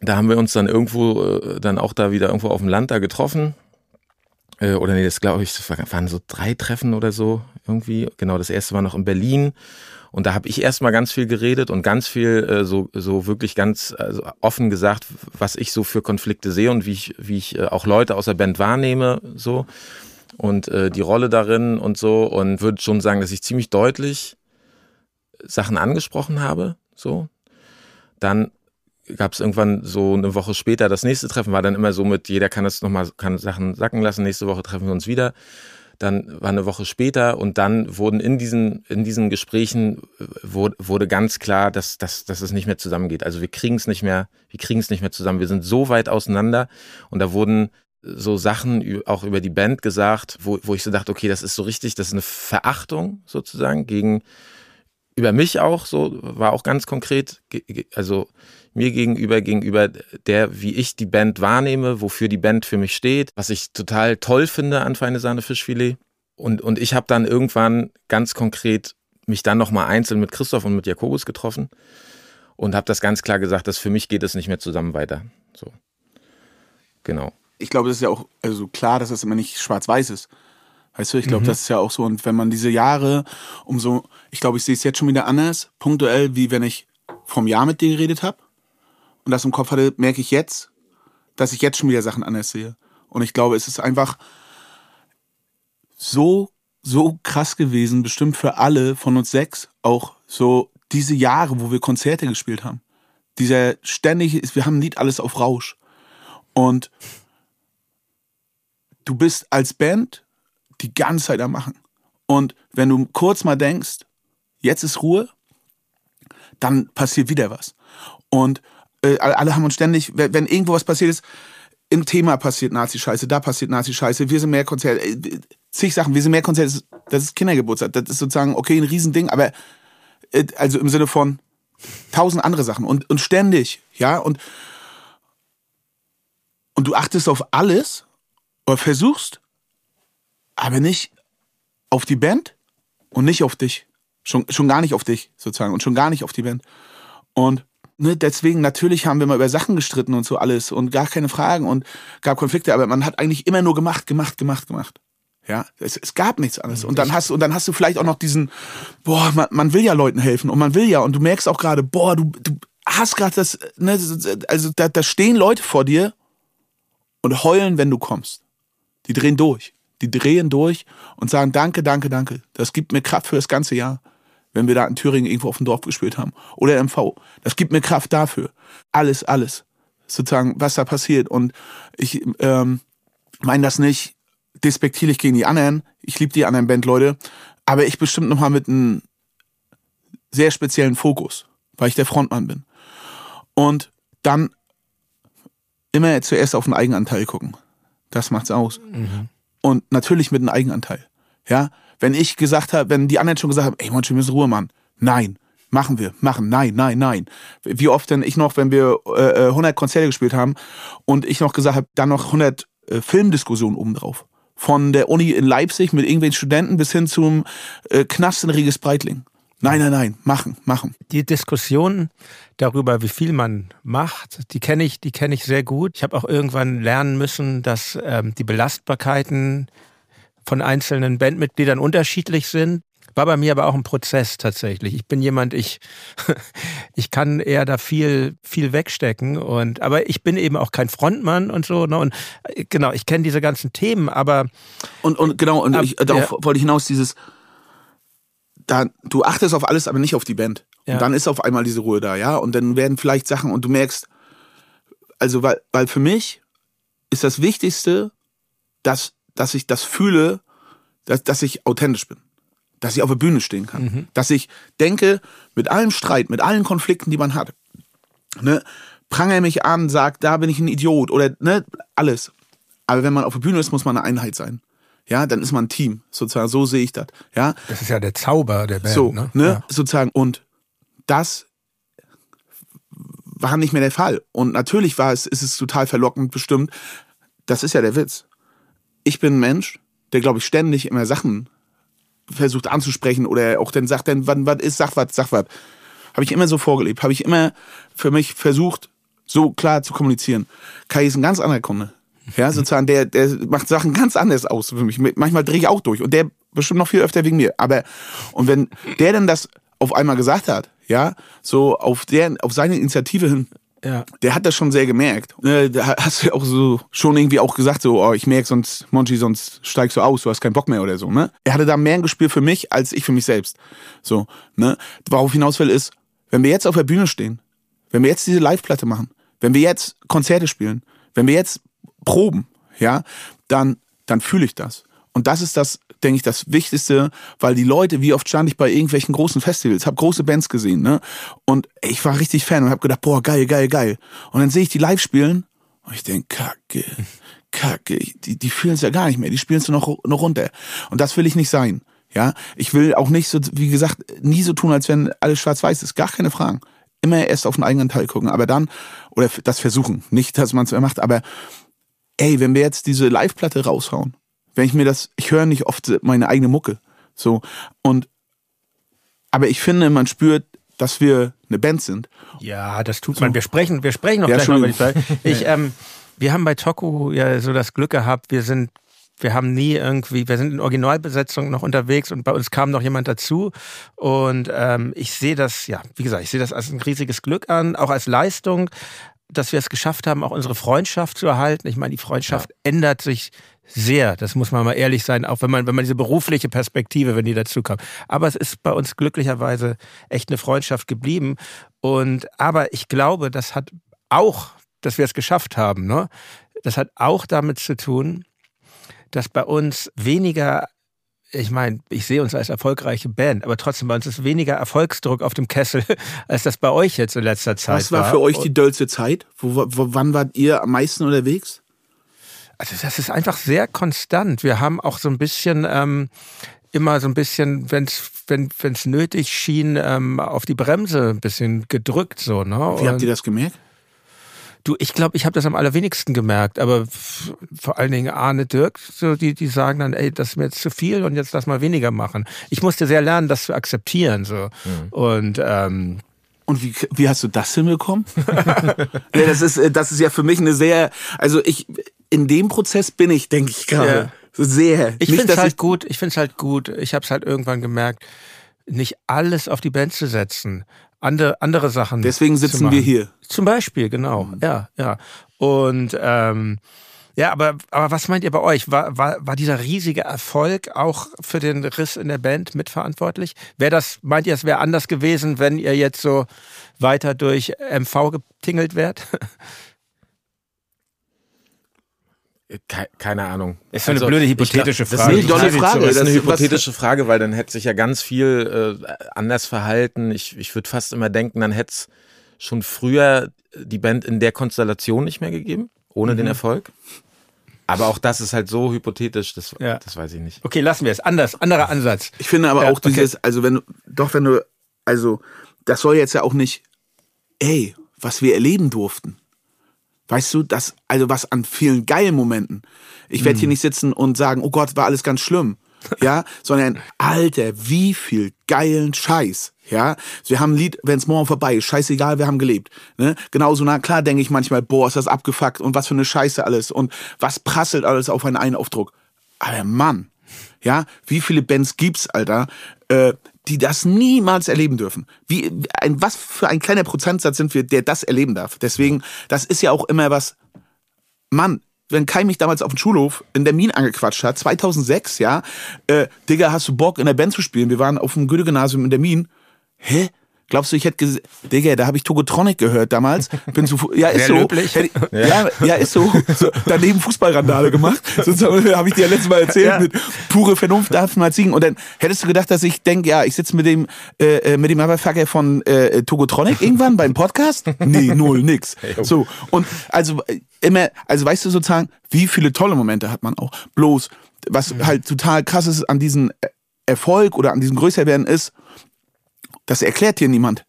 Da haben wir uns dann irgendwo, äh, dann auch da wieder irgendwo auf dem Land da getroffen Äh, oder nee, das glaube ich, das waren so drei Treffen oder so irgendwie. Genau, das erste war noch in Berlin. Und da habe ich erstmal ganz viel geredet und ganz viel äh, so, so wirklich ganz also offen gesagt, was ich so für Konflikte sehe und wie ich, wie ich äh, auch Leute aus der Band wahrnehme, so und äh, die Rolle darin und so. Und würde schon sagen, dass ich ziemlich deutlich Sachen angesprochen habe. So. Dann gab es irgendwann so eine Woche später das nächste Treffen, war dann immer so mit, jeder kann das nochmal, kann Sachen sacken lassen, nächste Woche treffen wir uns wieder. Dann war eine Woche später und dann wurden in diesen, in diesen Gesprächen wurde, wurde ganz klar, dass, dass, dass es nicht mehr zusammengeht. Also wir kriegen es nicht mehr, wir kriegen es nicht mehr zusammen. Wir sind so weit auseinander und da wurden so Sachen auch über die Band gesagt, wo, wo ich so dachte, okay, das ist so richtig, das ist eine Verachtung sozusagen gegen, über mich auch, so, war auch ganz konkret, also mir gegenüber, gegenüber der, wie ich die Band wahrnehme, wofür die Band für mich steht, was ich total toll finde an Feine Sahne Fischfilet. Und, und ich habe dann irgendwann ganz konkret mich dann nochmal einzeln mit Christoph und mit Jakobus getroffen und habe das ganz klar gesagt, dass für mich geht es nicht mehr zusammen weiter. So. Genau. Ich glaube, das ist ja auch also klar, dass das immer nicht schwarz-weiß ist. Weißt du, ich glaube, mhm. das ist ja auch so. Und wenn man diese Jahre umso, ich glaube, ich sehe es jetzt schon wieder anders, punktuell, wie wenn ich vom Jahr mit dir geredet habe und das im Kopf hatte, merke ich jetzt, dass ich jetzt schon wieder Sachen anders sehe. Und ich glaube, es ist einfach so, so krass gewesen, bestimmt für alle von uns sechs, auch so diese Jahre, wo wir Konzerte gespielt haben. Dieser ständige, wir haben nicht alles auf Rausch. Und du bist als Band die ganze Zeit am Machen. Und wenn du kurz mal denkst, jetzt ist Ruhe, dann passiert wieder was. Und äh, alle haben uns ständig, wenn irgendwo was passiert ist, im Thema passiert Nazi-Scheiße, da passiert Nazi-Scheiße, wir sind mehr Konzerte, äh, zig Sachen, wir sind mehr Konzerte, das ist Kindergeburtstag, das ist sozusagen, okay, ein Riesending, aber äh, also im Sinne von tausend andere Sachen und, und ständig, ja, und, und du achtest auf alles oder versuchst, aber nicht auf die Band und nicht auf dich. Schon, schon gar nicht auf dich, sozusagen, und schon gar nicht auf die Band. Und ne, deswegen, natürlich haben wir mal über Sachen gestritten und so alles und gar keine Fragen und gab Konflikte, aber man hat eigentlich immer nur gemacht, gemacht, gemacht, gemacht. Ja, es, es gab nichts anderes. Und dann hast du, und dann hast du vielleicht auch noch diesen, boah, man, man will ja Leuten helfen und man will ja, und du merkst auch gerade, boah, du, du hast gerade das, ne, also da, da stehen Leute vor dir und heulen, wenn du kommst. Die drehen durch. Die drehen durch und sagen, danke, danke, danke. Das gibt mir Kraft für das ganze Jahr wenn wir da in Thüringen irgendwo auf dem Dorf gespielt haben. Oder MV. Das gibt mir Kraft dafür. Alles, alles. Sozusagen, was da passiert. Und ich ähm, meine das nicht despektierlich gegen die anderen. Ich liebe die anderen Bandleute. Aber ich bestimmt nochmal mit einem sehr speziellen Fokus, weil ich der Frontmann bin. Und dann immer zuerst auf den Eigenanteil gucken. Das macht's aus. Mhm. Und natürlich mit einem Eigenanteil. Ja, wenn ich gesagt habe, wenn die anderen schon gesagt haben, ey, Mann, wir müssen Ruhe machen. Nein, machen wir, machen, nein, nein, nein. Wie oft denn ich noch, wenn wir äh, 100 äh, Konzerte gespielt haben und ich noch gesagt habe, dann noch 100 äh, Filmdiskussionen obendrauf. Von der Uni in Leipzig mit irgendwelchen Studenten bis hin zum äh, Knast in Regis Breitling. Nein, nein, nein, machen, machen. Die Diskussion darüber, wie viel man macht, die kenne ich, die kenne ich sehr gut. Ich habe auch irgendwann lernen müssen, dass ähm, die Belastbarkeiten von einzelnen Bandmitgliedern unterschiedlich sind. War bei mir aber auch ein Prozess tatsächlich. Ich bin jemand, ich, ich kann eher da viel, viel wegstecken und, aber ich bin eben auch kein Frontmann und so, ne, und äh, genau, ich kenne diese ganzen Themen, aber. Und, und genau, und ab, ich, darauf ja. wollte ich hinaus, dieses, da, du achtest auf alles, aber nicht auf die Band. Ja. Und dann ist auf einmal diese Ruhe da, ja, und dann werden vielleicht Sachen und du merkst, also, weil, weil für mich ist das Wichtigste, dass dass ich das fühle, dass, dass ich authentisch bin. Dass ich auf der Bühne stehen kann. Mhm. Dass ich denke, mit allem Streit, mit allen Konflikten, die man hat, ne, prangere mich an, sagt, da bin ich ein Idiot oder ne, alles. Aber wenn man auf der Bühne ist, muss man eine Einheit sein. Ja, dann ist man ein Team, sozusagen. So sehe ich das. Ja. Das ist ja der Zauber der Band. So, ne, ne ja. sozusagen. Und das war nicht mehr der Fall. Und natürlich war es, ist es total verlockend bestimmt. Das ist ja der Witz ich bin ein Mensch, der, glaube ich, ständig immer Sachen versucht anzusprechen oder auch dann sagt, dann, wann, was ist, sag was, sag was. Habe ich immer so vorgelebt, habe ich immer für mich versucht, so klar zu kommunizieren. Kai ist ein ganz anderer Kunde. Ja, sozusagen, der, der macht Sachen ganz anders aus für mich. Manchmal drehe ich auch durch und der bestimmt noch viel öfter wegen mir. Aber, und wenn der dann das auf einmal gesagt hat, ja, so auf der, auf seine Initiative hin, ja. Der hat das schon sehr gemerkt. Äh, da hast du auch so schon irgendwie auch gesagt, so, oh, ich merke sonst, Monchi, sonst steigst du aus, du hast keinen Bock mehr oder so, ne? Er hatte da mehr ein Gespür für mich als ich für mich selbst. So, ne? Worauf hinaus will, ist, wenn wir jetzt auf der Bühne stehen, wenn wir jetzt diese Live-Platte machen, wenn wir jetzt Konzerte spielen, wenn wir jetzt proben, ja, dann, dann fühle ich das. Und das ist das, denke ich, das Wichtigste, weil die Leute, wie oft stand ich bei irgendwelchen großen Festivals, habe große Bands gesehen, ne? Und ich war richtig Fan und habe gedacht, boah, geil, geil, geil. Und dann sehe ich die live spielen und ich denke, kacke, kacke, die, die fühlen es ja gar nicht mehr, die spielen es noch, noch runter. Und das will ich nicht sein. Ja, ich will auch nicht so, wie gesagt, nie so tun, als wenn alles schwarz-weiß ist. Gar keine Fragen. Immer erst auf den eigenen Teil gucken, aber dann, oder das versuchen. Nicht, dass man es mehr macht, aber ey, wenn wir jetzt diese Live-Platte raushauen wenn ich mir das, ich höre nicht oft meine eigene Mucke. So. Und, aber ich finde, man spürt, dass wir eine Band sind. Ja, das tut so. man. Wir sprechen, wir sprechen noch ja, gleich mal, ich sagen. Ich, ähm, wir haben bei Toku ja so das Glück gehabt, wir sind wir haben nie irgendwie, wir sind in Originalbesetzung noch unterwegs und bei uns kam noch jemand dazu. Und ähm, ich sehe das, ja, wie gesagt, ich sehe das als ein riesiges Glück an, auch als Leistung, dass wir es geschafft haben, auch unsere Freundschaft zu erhalten. Ich meine, die Freundschaft ja. ändert sich sehr. Das muss man mal ehrlich sein, auch wenn man, wenn man diese berufliche Perspektive, wenn die dazu kommt. Aber es ist bei uns glücklicherweise echt eine Freundschaft geblieben. Und, aber ich glaube, das hat auch, dass wir es geschafft haben, ne? Das hat auch damit zu tun, dass bei uns weniger ich meine, ich sehe uns als erfolgreiche Band, aber trotzdem bei uns ist weniger Erfolgsdruck auf dem Kessel, als das bei euch jetzt in letzter Zeit war. Was war für euch die dollste Zeit? Wo, wo, wann wart ihr am meisten unterwegs? Also das ist einfach sehr konstant. Wir haben auch so ein bisschen ähm, immer so ein bisschen, wenn's, wenn es nötig schien, ähm, auf die Bremse ein bisschen gedrückt. So, ne? Wie habt ihr das gemerkt? Du, ich glaube, ich habe das am allerwenigsten gemerkt, aber vor allen Dingen Arne Dirk, so die, die sagen dann, ey, das ist mir jetzt zu viel und jetzt lass mal weniger machen. Ich musste sehr lernen, das zu akzeptieren. So. Mhm. Und ähm, und wie, wie hast du das hinbekommen? ja, das ist, das ist ja für mich eine sehr, also ich, in dem Prozess bin ich, denke ich gerade. Ja. Sehr. Ich finde es halt gut, ich finde es halt gut. Ich habe es halt irgendwann gemerkt, nicht alles auf die Band zu setzen. Andere, andere Sachen. Deswegen sitzen wir hier. Zum Beispiel, genau. Mhm. Ja, ja. Und ähm, ja, aber, aber was meint ihr bei euch? War, war, war dieser riesige Erfolg auch für den Riss in der Band mitverantwortlich? Wäre das, meint ihr, es wäre anders gewesen, wenn ihr jetzt so weiter durch MV getingelt wärt? Keine Ahnung. Ist so also, eine blöde hypothetische Frage. Das ist eine dolle Frage. Das ist eine hypothetische Frage, weil dann hätte sich ja ganz viel äh, anders verhalten. Ich, ich würde fast immer denken, dann hätte es schon früher die Band in der Konstellation nicht mehr gegeben, ohne mhm. den Erfolg. Aber auch das ist halt so hypothetisch, das, ja. das weiß ich nicht. Okay, lassen wir es. Anders, anderer Ansatz. Ich finde aber ja, auch dieses, okay. also wenn du, doch wenn du, also das soll jetzt ja auch nicht, ey, was wir erleben durften. Weißt du, das, also was an vielen geilen Momenten. Ich werde hier mhm. nicht sitzen und sagen, oh Gott, war alles ganz schlimm. Ja, sondern, Alter, wie viel geilen Scheiß. Ja, wir haben ein Lied, wenn es morgen vorbei ist, scheißegal, wir haben gelebt. Ne? Genauso, na klar, denke ich manchmal, boah, ist das abgefuckt und was für eine Scheiße alles und was prasselt alles auf einen Einaufdruck. Aber Mann, ja, wie viele Bands gibt's, Alter, äh, die das niemals erleben dürfen. Wie, ein, was für ein kleiner Prozentsatz sind wir, der das erleben darf. Deswegen, das ist ja auch immer was, Mann, wenn Kai mich damals auf dem Schulhof in der Min angequatscht hat, 2006, ja, äh, Digga, hast du Bock in der Band zu spielen? Wir waren auf dem Goethe-Gymnasium in der Min. Hä? Glaubst du, ich hätte gesagt, Digga, da habe ich Togotronic gehört damals. Bin zu, ja, ist Sehr so. Ich, ja. ja, ist so. so. Daneben Fußballrandale gemacht. Sonst habe ich dir ja letztes Mal erzählt, ja. mit pure Vernunft darf man singen. Und dann hättest du gedacht, dass ich denke, ja, ich sitze mit dem, äh, äh mit dem Motherfucker von äh, Togotronic irgendwann beim Podcast? Nee, null, nix. So. Und also äh, immer, also weißt du sozusagen, wie viele tolle Momente hat man auch. Bloß, was halt total krass ist an diesem Erfolg oder an diesem Größerwerden ist, das erklärt dir niemand.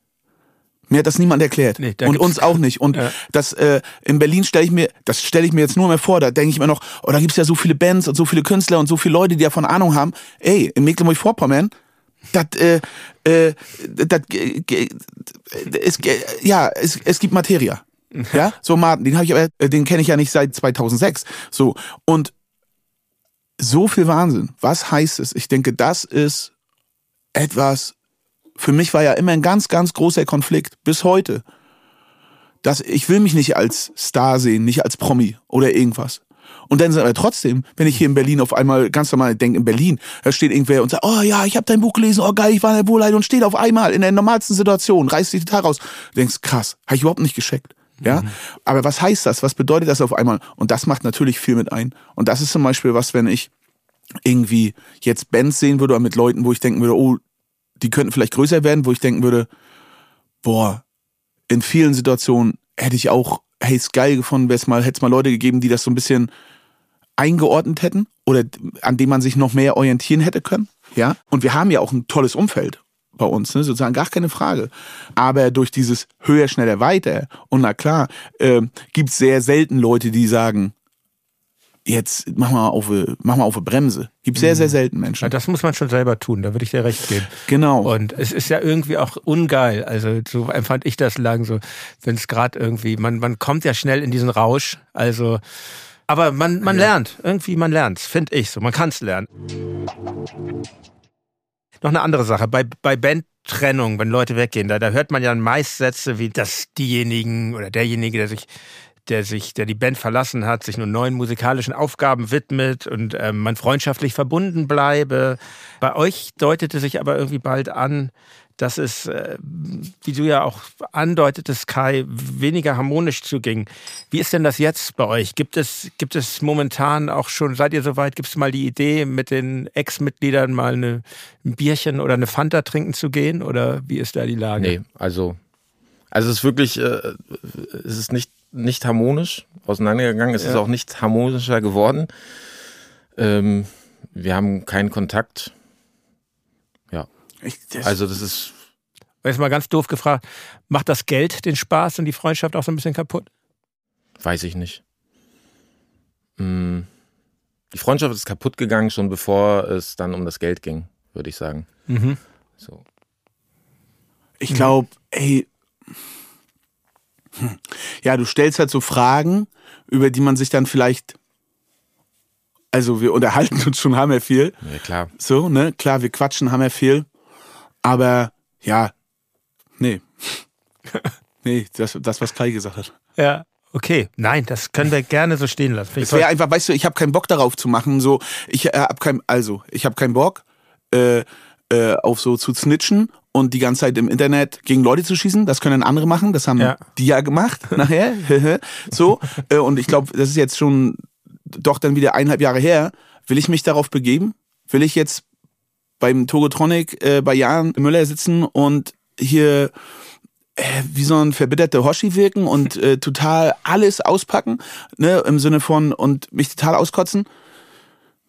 Mir hat das niemand erklärt. Nee, und uns auch nicht. Und ja. das äh, in Berlin stelle ich mir, das stelle ich mir jetzt nur mehr vor, da denke ich mir noch, oh, da gibt's ja so viele Bands und so viele Künstler und so viele Leute, die davon Ahnung haben. Ey, in Mecklenburg-Vorpommern, das, äh, äh, das, äh, es, ja, es, es gibt Materia. Ja, so Martin, den habe ich aber, äh, den kenne ich ja nicht seit 2006. So und so viel Wahnsinn. Was heißt es? Ich denke, das ist etwas. Für mich war ja immer ein ganz, ganz großer Konflikt bis heute. Dass ich will mich nicht als Star sehen, nicht als Promi oder irgendwas. Und dann aber trotzdem, wenn ich hier in Berlin auf einmal ganz normal denke, in Berlin, da steht irgendwer und sagt, oh ja, ich habe dein Buch gelesen, oh geil, ich war in der Wohlheit und steht auf einmal in der normalsten Situation, reißt dich total raus. Du denkst, krass, habe ich überhaupt nicht gescheckt. Ja, mhm. aber was heißt das? Was bedeutet das auf einmal? Und das macht natürlich viel mit ein. Und das ist zum Beispiel was, wenn ich irgendwie jetzt Bands sehen würde oder mit Leuten, wo ich denken würde, oh, die könnten vielleicht größer werden, wo ich denken würde, boah, in vielen Situationen hätte ich auch, hey, ist geil gefunden, wäre es mal, hätte es mal Leute gegeben, die das so ein bisschen eingeordnet hätten oder an dem man sich noch mehr orientieren hätte können. Ja. Und wir haben ja auch ein tolles Umfeld bei uns, ne? sozusagen gar keine Frage. Aber durch dieses höher, schneller, weiter und na klar, äh, gibt es sehr selten Leute, die sagen, jetzt mach mal auf, mach mal auf eine Bremse. Gibt sehr, sehr mhm. selten Menschen. Ja, das muss man schon selber tun, da würde ich dir recht geben. Genau. Und es ist ja irgendwie auch ungeil. Also so empfand ich das lang so, wenn es gerade irgendwie, man, man kommt ja schnell in diesen Rausch. Also aber man, man ja. lernt, irgendwie man lernt, finde ich so. Man kann es lernen. Noch eine andere Sache, bei, bei Bandtrennung, wenn Leute weggehen, da, da hört man ja meist Sätze wie, dass diejenigen oder derjenige, der sich der sich, der die Band verlassen hat, sich nur neuen musikalischen Aufgaben widmet und ähm, man freundschaftlich verbunden bleibe. Bei euch deutete sich aber irgendwie bald an, dass es, äh, wie du ja auch andeutetest, Kai, weniger harmonisch zuging. Wie ist denn das jetzt bei euch? Gibt es, gibt es momentan auch schon, seid ihr soweit, gibt es mal die Idee, mit den Ex-Mitgliedern mal eine, ein Bierchen oder eine Fanta trinken zu gehen? Oder wie ist da die Lage? Nee, also, also es ist wirklich, äh, es ist nicht, nicht harmonisch auseinandergegangen, es ja. ist auch nicht harmonischer geworden. Ähm, wir haben keinen Kontakt ich, das also das ist. Jetzt mal ganz doof gefragt, macht das Geld den Spaß und die Freundschaft auch so ein bisschen kaputt? Weiß ich nicht. Hm. Die Freundschaft ist kaputt gegangen, schon bevor es dann um das Geld ging, würde ich sagen. Mhm. So. Ich glaube, ey, hm. ja, du stellst halt so Fragen, über die man sich dann vielleicht also wir unterhalten uns schon hammer viel. Ja, klar. So, ne? Klar, wir quatschen hammer viel. Aber ja, nee. nee, das, das, was Kai gesagt hat. Ja. Okay, nein, das können wir gerne so stehen lassen. Es wäre einfach, weißt du, ich habe keinen Bock darauf zu machen. So, ich äh, habe kein, also ich habe keinen Bock äh, äh, auf so zu snitchen und die ganze Zeit im Internet gegen Leute zu schießen. Das können andere machen. Das haben ja. die ja gemacht nachher. so äh, und ich glaube, das ist jetzt schon doch dann wieder eineinhalb Jahre her. Will ich mich darauf begeben? Will ich jetzt beim Togotronic äh, bei Jan Müller sitzen und hier äh, wie so ein verbitterter Hoshi wirken und äh, total alles auspacken, ne, im Sinne von und mich total auskotzen.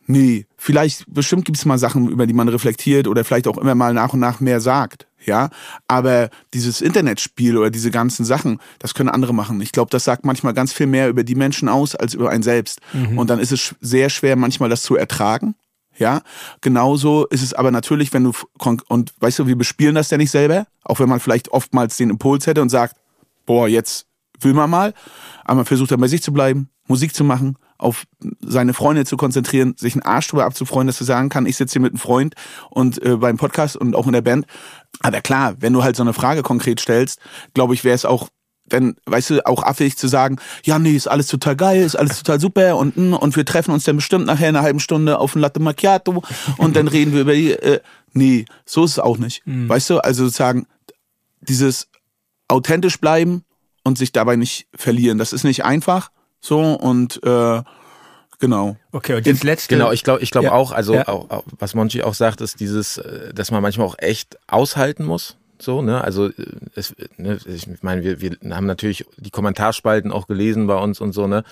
Nee, vielleicht, bestimmt gibt es mal Sachen, über die man reflektiert oder vielleicht auch immer mal nach und nach mehr sagt, ja. Aber dieses Internetspiel oder diese ganzen Sachen, das können andere machen. Ich glaube, das sagt manchmal ganz viel mehr über die Menschen aus als über einen selbst. Mhm. Und dann ist es sehr schwer, manchmal das zu ertragen ja, genauso ist es aber natürlich, wenn du, und weißt du, wir bespielen das ja nicht selber, auch wenn man vielleicht oftmals den Impuls hätte und sagt, boah, jetzt will man mal, aber man versucht dann bei sich zu bleiben, Musik zu machen, auf seine Freunde zu konzentrieren, sich einen Arsch drüber abzufreuen, dass du sagen kann, ich sitze hier mit einem Freund und äh, beim Podcast und auch in der Band. Aber klar, wenn du halt so eine Frage konkret stellst, glaube ich, wäre es auch dann, weißt du, auch affig zu sagen, ja, nee, ist alles total geil, ist alles total super und, hm, und wir treffen uns dann bestimmt nachher in einer halben Stunde auf ein Latte Macchiato und dann reden wir über die, äh, nee, so ist es auch nicht. Mhm. Weißt du, also sozusagen dieses authentisch bleiben und sich dabei nicht verlieren, das ist nicht einfach, so und, äh, Genau. Okay, und jetzt letzte. Genau, ich glaube ich glaube ja. auch, also ja. auch, auch, was Monchi auch sagt, ist dieses, äh, dass man manchmal auch echt aushalten muss. So, ne? Also äh, es, ne, ich meine, wir, wir haben natürlich die Kommentarspalten auch gelesen bei uns und so, ne?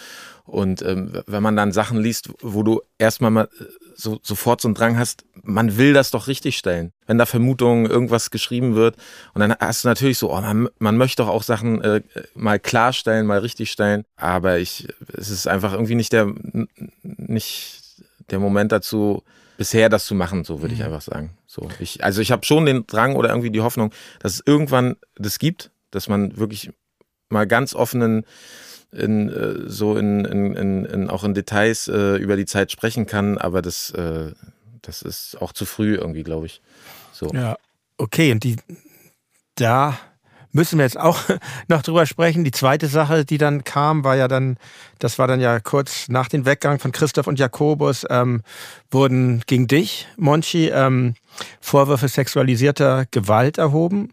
Und ähm, wenn man dann Sachen liest, wo du erstmal mal äh, so, sofort so einen Drang hast, man will das doch richtig stellen. Wenn da Vermutungen, irgendwas geschrieben wird und dann hast du natürlich so, oh, man, man möchte doch auch Sachen äh, mal klarstellen, mal richtig stellen. Aber ich, es ist einfach irgendwie nicht der, nicht der Moment dazu, bisher das zu machen, so würde ich mhm. einfach sagen. So, ich, also ich habe schon den Drang oder irgendwie die Hoffnung, dass es irgendwann das gibt, dass man wirklich mal ganz offenen in, äh, so in, in, in, auch in Details äh, über die Zeit sprechen kann, aber das, äh, das ist auch zu früh irgendwie, glaube ich. So. Ja, okay, und die da müssen wir jetzt auch noch drüber sprechen. Die zweite Sache, die dann kam, war ja dann, das war dann ja kurz nach dem Weggang von Christoph und Jakobus, ähm, wurden gegen dich, Monchi, ähm, Vorwürfe sexualisierter Gewalt erhoben.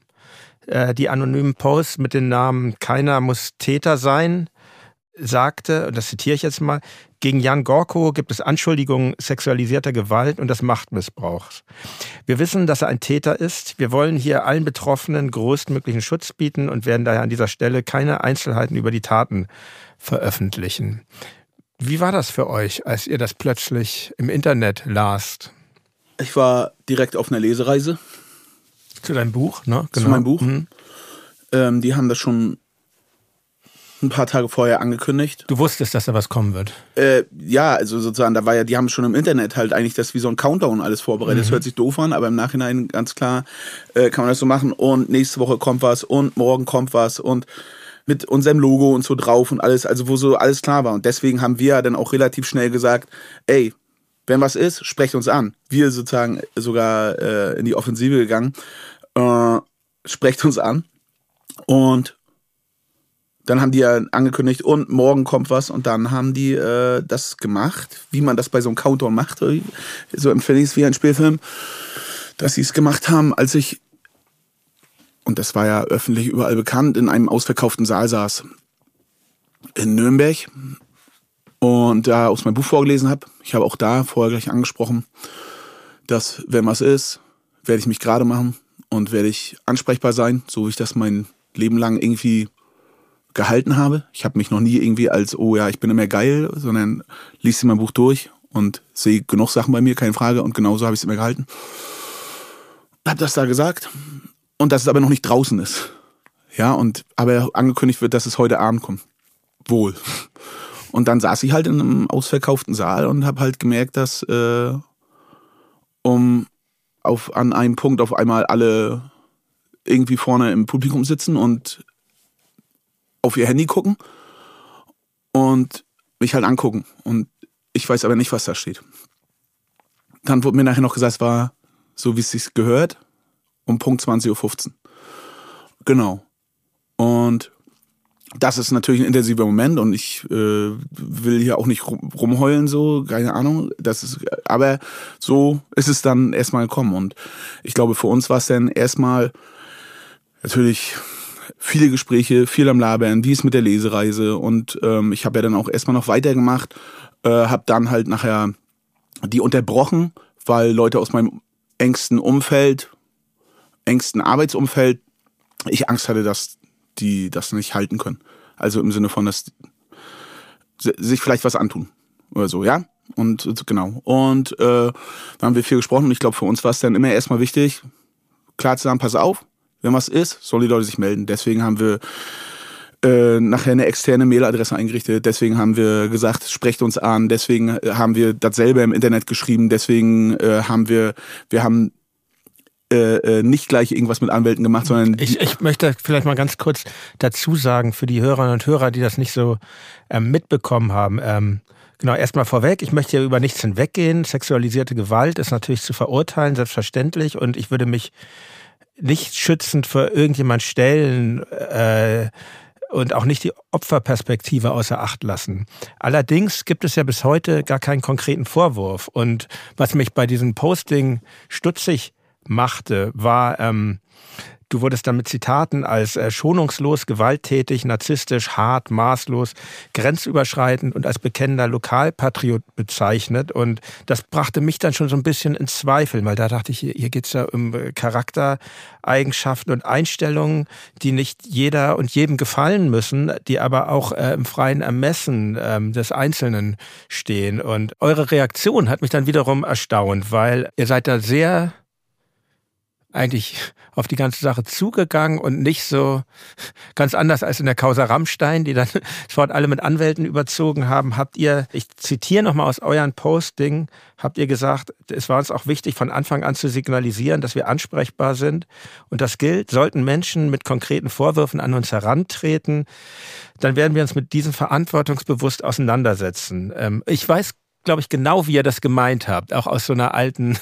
Äh, die anonymen Posts mit dem Namen Keiner muss Täter sein sagte, und das zitiere ich jetzt mal, gegen Jan Gorko gibt es Anschuldigungen sexualisierter Gewalt und des Machtmissbrauchs. Wir wissen, dass er ein Täter ist. Wir wollen hier allen Betroffenen größtmöglichen Schutz bieten und werden daher an dieser Stelle keine Einzelheiten über die Taten veröffentlichen. Wie war das für euch, als ihr das plötzlich im Internet lasst? Ich war direkt auf einer Lesereise. Zu deinem Buch, ne? Genau. Zu meinem Buch. Mhm. Ähm, die haben das schon ein paar Tage vorher angekündigt. Du wusstest, dass da was kommen wird? Äh, ja, also sozusagen, da war ja, die haben schon im Internet halt eigentlich das wie so ein Countdown alles vorbereitet. Mhm. Das hört sich doof an, aber im Nachhinein ganz klar äh, kann man das so machen. Und nächste Woche kommt was und morgen kommt was und mit unserem Logo und so drauf und alles, also wo so alles klar war. Und deswegen haben wir dann auch relativ schnell gesagt, ey, wenn was ist, sprecht uns an. Wir sozusagen sogar äh, in die Offensive gegangen. Äh, sprecht uns an. Und dann haben die ja angekündigt, und morgen kommt was. Und dann haben die äh, das gemacht, wie man das bei so einem Countdown macht. So empfinde ich es wie ein Spielfilm, dass sie es gemacht haben, als ich, und das war ja öffentlich überall bekannt, in einem ausverkauften Saal saß. In Nürnberg. Und da aus meinem Buch vorgelesen habe. Ich habe auch da vorher gleich angesprochen, dass, wenn was ist, werde ich mich gerade machen und werde ich ansprechbar sein, so wie ich das mein Leben lang irgendwie gehalten habe. Ich habe mich noch nie irgendwie als, oh ja, ich bin immer geil, sondern liest mein Buch durch und sehe genug Sachen bei mir, keine Frage. Und genauso habe ich es immer gehalten. Hab das da gesagt und dass es aber noch nicht draußen ist. Ja, und aber angekündigt wird, dass es heute Abend kommt. Wohl. Und dann saß ich halt in einem ausverkauften Saal und habe halt gemerkt, dass äh, um auf, an einem Punkt auf einmal alle irgendwie vorne im Publikum sitzen und auf ihr Handy gucken und mich halt angucken. Und ich weiß aber nicht, was da steht. Dann wurde mir nachher noch gesagt, es war so, wie es sich gehört, um Punkt 20.15 Uhr. Genau. Und das ist natürlich ein intensiver Moment und ich äh, will hier auch nicht rumheulen, so, keine Ahnung. Das ist, aber so ist es dann erstmal gekommen. Und ich glaube, für uns war es dann erstmal natürlich viele Gespräche, viel am Labern, wie ist mit der Lesereise und ähm, ich habe ja dann auch erstmal noch weitergemacht, äh, habe dann halt nachher die unterbrochen, weil Leute aus meinem engsten Umfeld, engsten Arbeitsumfeld, ich Angst hatte, dass die das nicht halten können. Also im Sinne von, dass sich vielleicht was antun oder so, ja? Und genau. Und äh, da haben wir viel gesprochen und ich glaube, für uns war es dann immer erstmal wichtig, klar zu sagen, pass auf, wenn was ist, sollen die Leute sich melden. Deswegen haben wir äh, nachher eine externe Mailadresse eingerichtet. Deswegen haben wir gesagt, sprecht uns an. Deswegen äh, haben wir das selber im Internet geschrieben. Deswegen äh, haben wir, wir haben äh, äh, nicht gleich irgendwas mit Anwälten gemacht, sondern. Ich, ich möchte vielleicht mal ganz kurz dazu sagen, für die Hörerinnen und Hörer, die das nicht so ähm, mitbekommen haben. Ähm, Genau, erstmal vorweg, ich möchte ja über nichts hinweggehen. Sexualisierte Gewalt ist natürlich zu verurteilen, selbstverständlich. Und ich würde mich nicht schützend für irgendjemand stellen äh, und auch nicht die Opferperspektive außer Acht lassen. Allerdings gibt es ja bis heute gar keinen konkreten Vorwurf. Und was mich bei diesem Posting stutzig machte, war, ähm, Du wurdest dann mit Zitaten als äh, schonungslos, gewalttätig, narzisstisch, hart, maßlos, grenzüberschreitend und als bekennender Lokalpatriot bezeichnet. Und das brachte mich dann schon so ein bisschen in Zweifel, weil da dachte ich, hier geht's ja um äh, Charaktereigenschaften und Einstellungen, die nicht jeder und jedem gefallen müssen, die aber auch äh, im freien Ermessen ähm, des Einzelnen stehen. Und eure Reaktion hat mich dann wiederum erstaunt, weil ihr seid da sehr eigentlich auf die ganze Sache zugegangen und nicht so ganz anders als in der Causa Rammstein, die dann sofort alle mit Anwälten überzogen haben. Habt ihr, ich zitiere nochmal aus euren Posting, habt ihr gesagt, es war uns auch wichtig, von Anfang an zu signalisieren, dass wir ansprechbar sind. Und das gilt, sollten Menschen mit konkreten Vorwürfen an uns herantreten, dann werden wir uns mit diesen verantwortungsbewusst auseinandersetzen. Ähm, ich weiß, glaube ich, genau, wie ihr das gemeint habt, auch aus so einer alten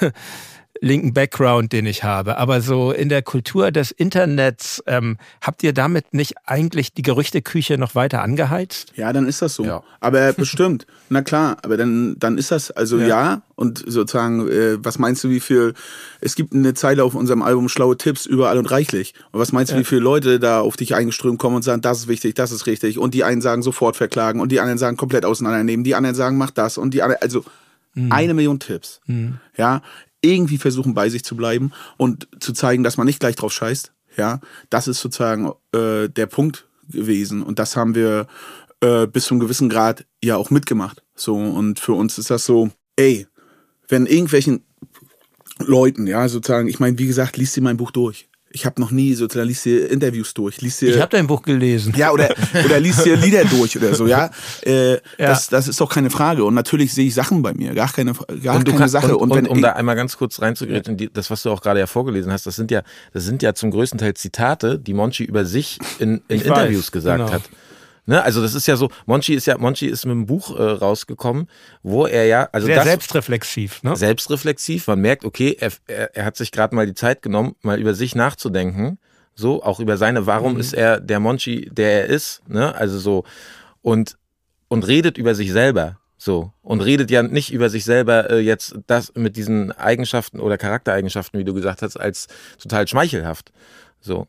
linken Background, den ich habe. Aber so in der Kultur des Internets, ähm, habt ihr damit nicht eigentlich die Gerüchteküche noch weiter angeheizt? Ja, dann ist das so. Ja. Aber bestimmt. Na klar, aber dann, dann ist das, also ja, ja und sozusagen, äh, was meinst du, wie viel, es gibt eine Zeile auf unserem Album Schlaue Tipps überall und reichlich. Und was meinst du, wie viele Leute da auf dich eingeströmt kommen und sagen, das ist wichtig, das ist richtig. Und die einen sagen sofort verklagen und die anderen sagen komplett auseinandernehmen, die anderen sagen, mach das und die anderen, also mhm. eine Million Tipps. Mhm. Ja, irgendwie versuchen bei sich zu bleiben und zu zeigen, dass man nicht gleich drauf scheißt. Ja, das ist sozusagen äh, der Punkt gewesen und das haben wir äh, bis zu einem gewissen Grad ja auch mitgemacht. So und für uns ist das so, ey, wenn irgendwelchen Leuten, ja, sozusagen, ich meine, wie gesagt, liest sie mein Buch durch. Ich habe noch nie so, da liest dir Interviews durch. Liest dir, ich habe dein Buch gelesen. Ja, oder, oder liest dir Lieder durch oder so, ja. Äh, ja. Das, das ist doch keine Frage. Und natürlich sehe ich Sachen bei mir, gar keine, gar keine kannst, Sache. Und, und, wenn, um da einmal ganz kurz reinzugehen, das, was du auch gerade ja vorgelesen hast, das sind ja, das sind ja zum größten Teil Zitate, die Monchi über sich in, in Interviews weiß, gesagt genau. hat. Ne? Also das ist ja so, Monchi ist ja, Monchi ist mit einem Buch äh, rausgekommen, wo er ja, also sehr das, selbstreflexiv, ne? Selbstreflexiv. Man merkt, okay, er, er, er hat sich gerade mal die Zeit genommen, mal über sich nachzudenken, so auch über seine, warum mhm. ist er der Monchi, der er ist, ne? Also so und und redet über sich selber. So. Und redet ja nicht über sich selber äh, jetzt das mit diesen Eigenschaften oder Charaktereigenschaften, wie du gesagt hast, als total schmeichelhaft. So.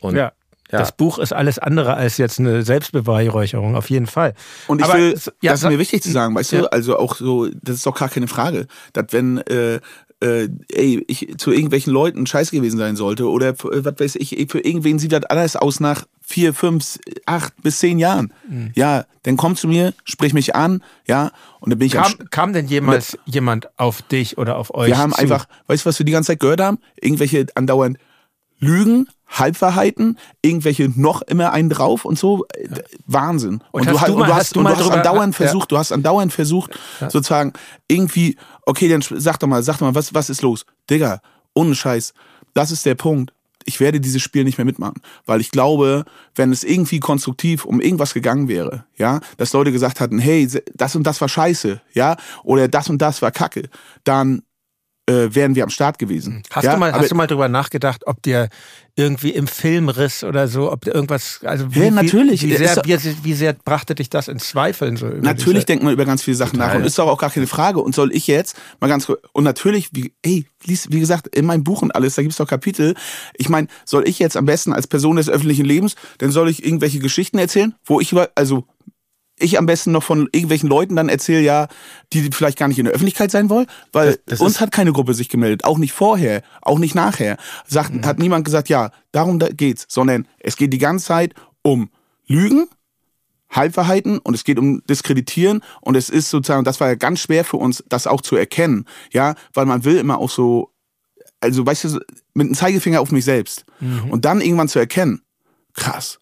Und ja. Ja. Das Buch ist alles andere als jetzt eine Selbstbeweihräucherung, auf jeden Fall. Und ich Aber, will, ja, das ist mir wichtig zu sagen, weißt ja. du, also auch so, das ist doch gar keine Frage, dass wenn, äh, äh, ey, ich zu irgendwelchen Leuten scheiß gewesen sein sollte oder äh, was weiß ich, für irgendwen sieht das alles aus nach vier, fünf, acht bis zehn Jahren. Mhm. Ja, dann komm zu mir, sprich mich an, ja, und dann bin ich Kam, kam denn jemals jemand auf dich oder auf euch? Wir haben zu? einfach, weißt du, was wir die ganze Zeit gehört haben? Irgendwelche andauernd Lügen, Halbwahrheiten, irgendwelche noch immer einen drauf und so. Ja. Wahnsinn. Und, und, du, du, mal, du, hast, du hast andauernd versucht, ja. du hast andauernd versucht, ja. sozusagen irgendwie, okay, dann sag doch mal, sag doch mal, was, was ist los? Digga, ohne Scheiß. Das ist der Punkt. Ich werde dieses Spiel nicht mehr mitmachen, weil ich glaube, wenn es irgendwie konstruktiv um irgendwas gegangen wäre, ja, dass Leute gesagt hatten, hey, das und das war scheiße, ja, oder das und das war Kacke, dann äh, wären wir am Start gewesen. Hast, ja? du mal, hast du mal drüber nachgedacht, ob dir irgendwie im Filmriss oder so, ob irgendwas, also wie, ja, natürlich. Wie, wie, sehr, wie, wie, sehr brachte dich das in Zweifeln? So natürlich denkt man über ganz viele Sachen Total. nach und ist doch auch gar keine Frage. Und soll ich jetzt mal ganz und natürlich, wie, ey, wie gesagt, in meinem Buch und alles, da gibt es doch Kapitel. Ich meine, soll ich jetzt am besten als Person des öffentlichen Lebens, dann soll ich irgendwelche Geschichten erzählen, wo ich über, also ich am besten noch von irgendwelchen Leuten dann erzähle, ja, die vielleicht gar nicht in der Öffentlichkeit sein wollen, weil das, das uns hat keine Gruppe sich gemeldet, auch nicht vorher, auch nicht nachher. Sagt, mhm. Hat niemand gesagt, ja, darum geht's, sondern es geht die ganze Zeit um Lügen, Halbwahrheiten und es geht um Diskreditieren und es ist sozusagen, das war ja ganz schwer für uns, das auch zu erkennen, ja, weil man will immer auch so, also weißt du, mit einem Zeigefinger auf mich selbst mhm. und dann irgendwann zu erkennen, krass,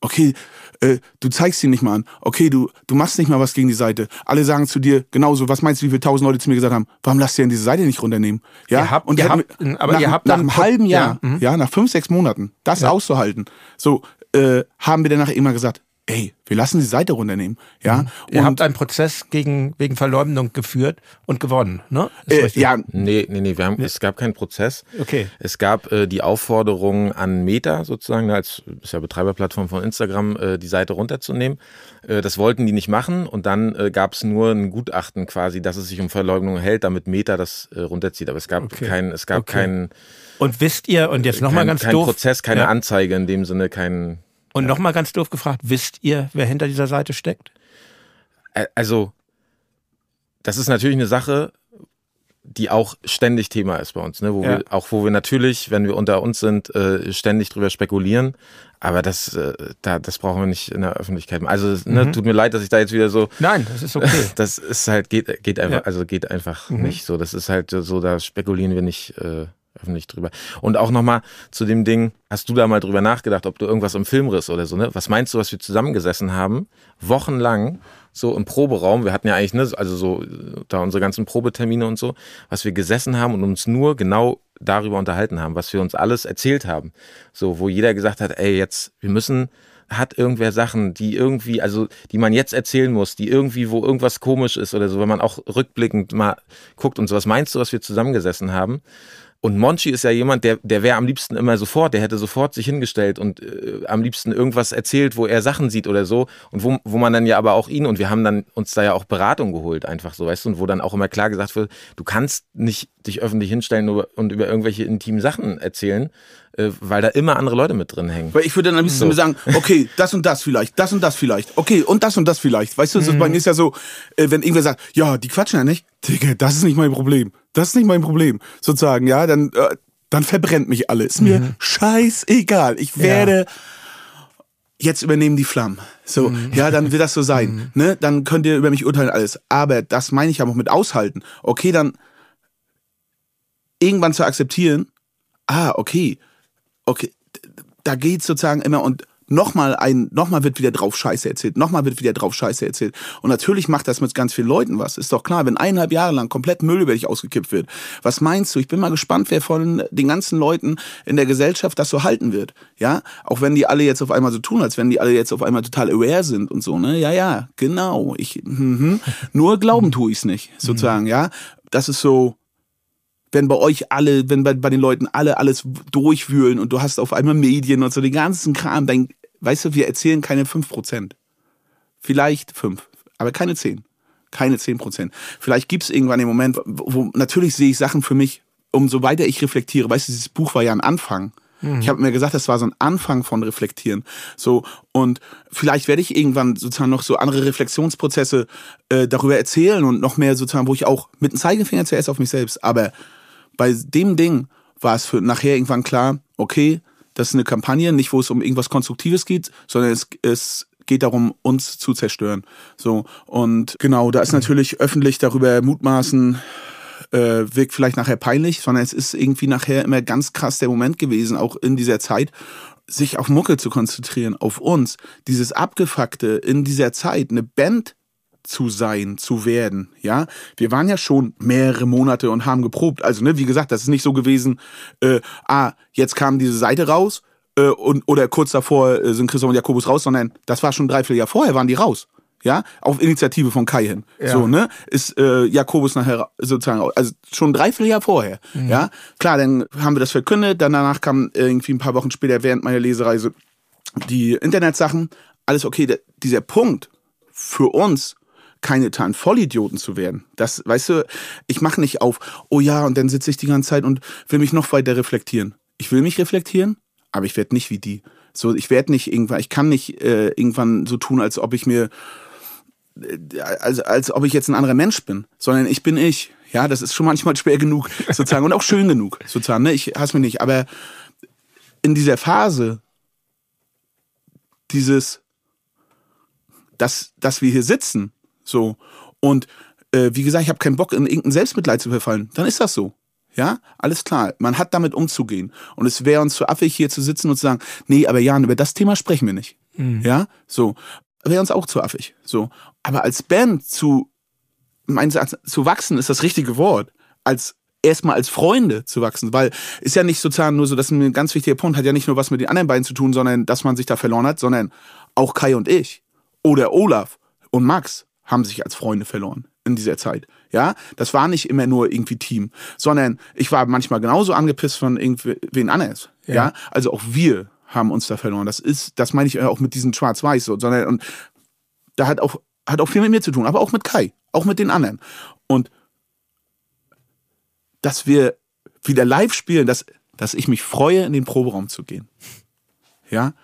okay, äh, du zeigst ihn nicht mal an. Okay, du, du machst nicht mal was gegen die Seite. Alle sagen zu dir genauso, was meinst du, wie viele tausend Leute zu mir gesagt haben, warum lasst ihr denn diese Seite nicht runternehmen? Ja, ihr habt, und ihr habt, aber nach, ihr habt nach einem halben Jahr, ja, mhm. ja, nach fünf, sechs Monaten, das ja. auszuhalten, so, äh, haben wir danach immer gesagt, ey, wir lassen die Seite runternehmen. Ja? Mhm. Ihr habt einen Prozess gegen, wegen Verleumdung geführt und gewonnen, ne? Äh, ja. Nee, nee, nee, wir haben, es gab keinen Prozess. Okay. Es gab äh, die Aufforderung an Meta sozusagen, als ist ja Betreiberplattform von Instagram, äh, die Seite runterzunehmen. Äh, das wollten die nicht machen und dann äh, gab es nur ein Gutachten quasi, dass es sich um Verleumdung hält, damit Meta das äh, runterzieht. Aber es gab okay. keinen, es gab okay. keinen. Und wisst ihr, und jetzt nochmal ganz kein doof. Kein Prozess, keine ja. Anzeige in dem Sinne, kein und ja. nochmal ganz doof gefragt, wisst ihr, wer hinter dieser Seite steckt? Also, das ist natürlich eine Sache, die auch ständig Thema ist bei uns, ne? wo ja. wir, auch wo wir natürlich, wenn wir unter uns sind, äh, ständig drüber spekulieren. Aber das, äh, da, das brauchen wir nicht in der Öffentlichkeit. Also, ne, mhm. tut mir leid, dass ich da jetzt wieder so. Nein, das ist okay. Das ist halt, geht, geht einfach, ja. also geht einfach mhm. nicht so. Das ist halt so, da spekulieren wir nicht. Äh, öffentlich drüber. Und auch nochmal zu dem Ding, hast du da mal drüber nachgedacht, ob du irgendwas im Filmriss oder so, ne? Was meinst du, was wir zusammengesessen haben, wochenlang, so im Proberaum, wir hatten ja eigentlich, ne, also so, da unsere ganzen Probetermine und so, was wir gesessen haben und uns nur genau darüber unterhalten haben, was wir uns alles erzählt haben. So, wo jeder gesagt hat, ey, jetzt, wir müssen, hat irgendwer Sachen, die irgendwie, also die man jetzt erzählen muss, die irgendwie, wo irgendwas komisch ist oder so, wenn man auch rückblickend mal guckt und so. Was meinst du, was wir zusammengesessen haben? Und Monchi ist ja jemand, der, der wäre am liebsten immer sofort, der hätte sofort sich hingestellt und äh, am liebsten irgendwas erzählt, wo er Sachen sieht oder so. Und wo, wo man dann ja aber auch ihn, und wir haben dann uns da ja auch Beratung geholt, einfach so, weißt du, und wo dann auch immer klar gesagt wird, du kannst nicht dich öffentlich hinstellen und über irgendwelche intimen Sachen erzählen, äh, weil da immer andere Leute mit drin hängen. Weil ich würde dann am liebsten so. sagen, okay, das und das vielleicht, das und das vielleicht, okay, und das und das vielleicht. Weißt du, mhm. bei mir ist ja so, äh, wenn irgendwer sagt, ja, die quatschen ja nicht, Digga, das ist nicht mein Problem. Das ist nicht mein Problem, sozusagen, ja, dann, äh, dann verbrennt mich alles. Ist mir mhm. scheißegal. Ich werde ja. jetzt übernehmen die Flammen. So, mhm. ja, dann wird das so sein. Mhm. Ne? Dann könnt ihr über mich urteilen alles. Aber das meine ich aber auch mit aushalten. Okay, dann irgendwann zu akzeptieren, ah, okay, okay, da geht sozusagen immer und nochmal ein, nochmal wird wieder drauf Scheiße erzählt, nochmal wird wieder drauf Scheiße erzählt. Und natürlich macht das mit ganz vielen Leuten was. Ist doch klar, wenn eineinhalb Jahre lang komplett Müll über dich ausgekippt wird. Was meinst du? Ich bin mal gespannt, wer von den ganzen Leuten in der Gesellschaft das so halten wird. Ja, auch wenn die alle jetzt auf einmal so tun, als wenn die alle jetzt auf einmal total aware sind und so, ne? Ja, ja, genau. Ich, mhm. nur glauben tue ich's nicht, sozusagen, ja. Das ist so, wenn bei euch alle, wenn bei, bei den Leuten alle alles durchwühlen und du hast auf einmal Medien und so den ganzen Kram, dann, weißt du, wir erzählen keine 5%. Vielleicht 5, aber keine 10. Keine 10%. Vielleicht gibt es irgendwann den Moment, wo, wo natürlich sehe ich Sachen für mich, umso weiter ich reflektiere, weißt du, dieses Buch war ja ein Anfang. Mhm. Ich habe mir gesagt, das war so ein Anfang von Reflektieren. So und vielleicht werde ich irgendwann sozusagen noch so andere Reflexionsprozesse äh, darüber erzählen und noch mehr sozusagen, wo ich auch mit dem Zeigefinger zuerst auf mich selbst, aber bei dem Ding war es für nachher irgendwann klar, okay, das ist eine Kampagne, nicht wo es um irgendwas Konstruktives geht, sondern es, es geht darum, uns zu zerstören. So und genau, da ist natürlich öffentlich darüber mutmaßen äh, wirkt vielleicht nachher peinlich, sondern es ist irgendwie nachher immer ganz krass der Moment gewesen, auch in dieser Zeit, sich auf Mucke zu konzentrieren, auf uns, dieses Abgefuckte in dieser Zeit, eine Band zu sein, zu werden. Ja, wir waren ja schon mehrere Monate und haben geprobt. Also, ne, wie gesagt, das ist nicht so gewesen, äh, ah, jetzt kam diese Seite raus äh, und, oder kurz davor äh, sind Christoph und Jakobus raus, sondern das war schon drei, vier Jahre vorher, waren die raus. Ja, auf Initiative von Kai hin. Ja. So, ne, ist äh, Jakobus nachher sozusagen, also schon drei, vier Jahre vorher. Mhm. Ja, klar, dann haben wir das verkündet, dann danach kam irgendwie ein paar Wochen später während meiner Lesereise die Internetsachen. Alles okay, der, dieser Punkt für uns keine totalen Vollidioten zu werden. Das, weißt du, ich mache nicht auf, oh ja, und dann sitze ich die ganze Zeit und will mich noch weiter reflektieren. Ich will mich reflektieren, aber ich werde nicht wie die. So, ich werde nicht irgendwann, ich kann nicht äh, irgendwann so tun, als ob ich mir, äh, als, als ob ich jetzt ein anderer Mensch bin, sondern ich bin ich. Ja, das ist schon manchmal schwer genug, sozusagen, und auch schön genug, sozusagen. Ne? Ich hasse mich nicht, aber in dieser Phase, dieses, dass, dass wir hier sitzen so. Und äh, wie gesagt, ich habe keinen Bock, in irgendein Selbstmitleid zu verfallen. Dann ist das so. Ja, alles klar. Man hat damit umzugehen. Und es wäre uns zu affig, hier zu sitzen und zu sagen, nee, aber Jan, über das Thema sprechen wir nicht. Mhm. Ja, so. Wäre uns auch zu affig. So. Aber als Band zu, meines zu wachsen ist das richtige Wort. Als erstmal als Freunde zu wachsen, weil ist ja nicht sozusagen nur so, das ist ein ganz wichtiger Punkt, hat ja nicht nur was mit den anderen beiden zu tun, sondern dass man sich da verloren hat, sondern auch Kai und ich oder Olaf und Max haben sich als Freunde verloren in dieser Zeit. Ja, das war nicht immer nur irgendwie Team, sondern ich war manchmal genauso angepisst von irgendwen anders. Ja. ja, also auch wir haben uns da verloren. Das ist, das meine ich auch mit diesem Schwarz-Weiß so, sondern und da hat auch hat auch viel mit mir zu tun, aber auch mit Kai, auch mit den anderen. Und dass wir wieder live spielen, dass, dass ich mich freue, in den Proberaum zu gehen. Ja,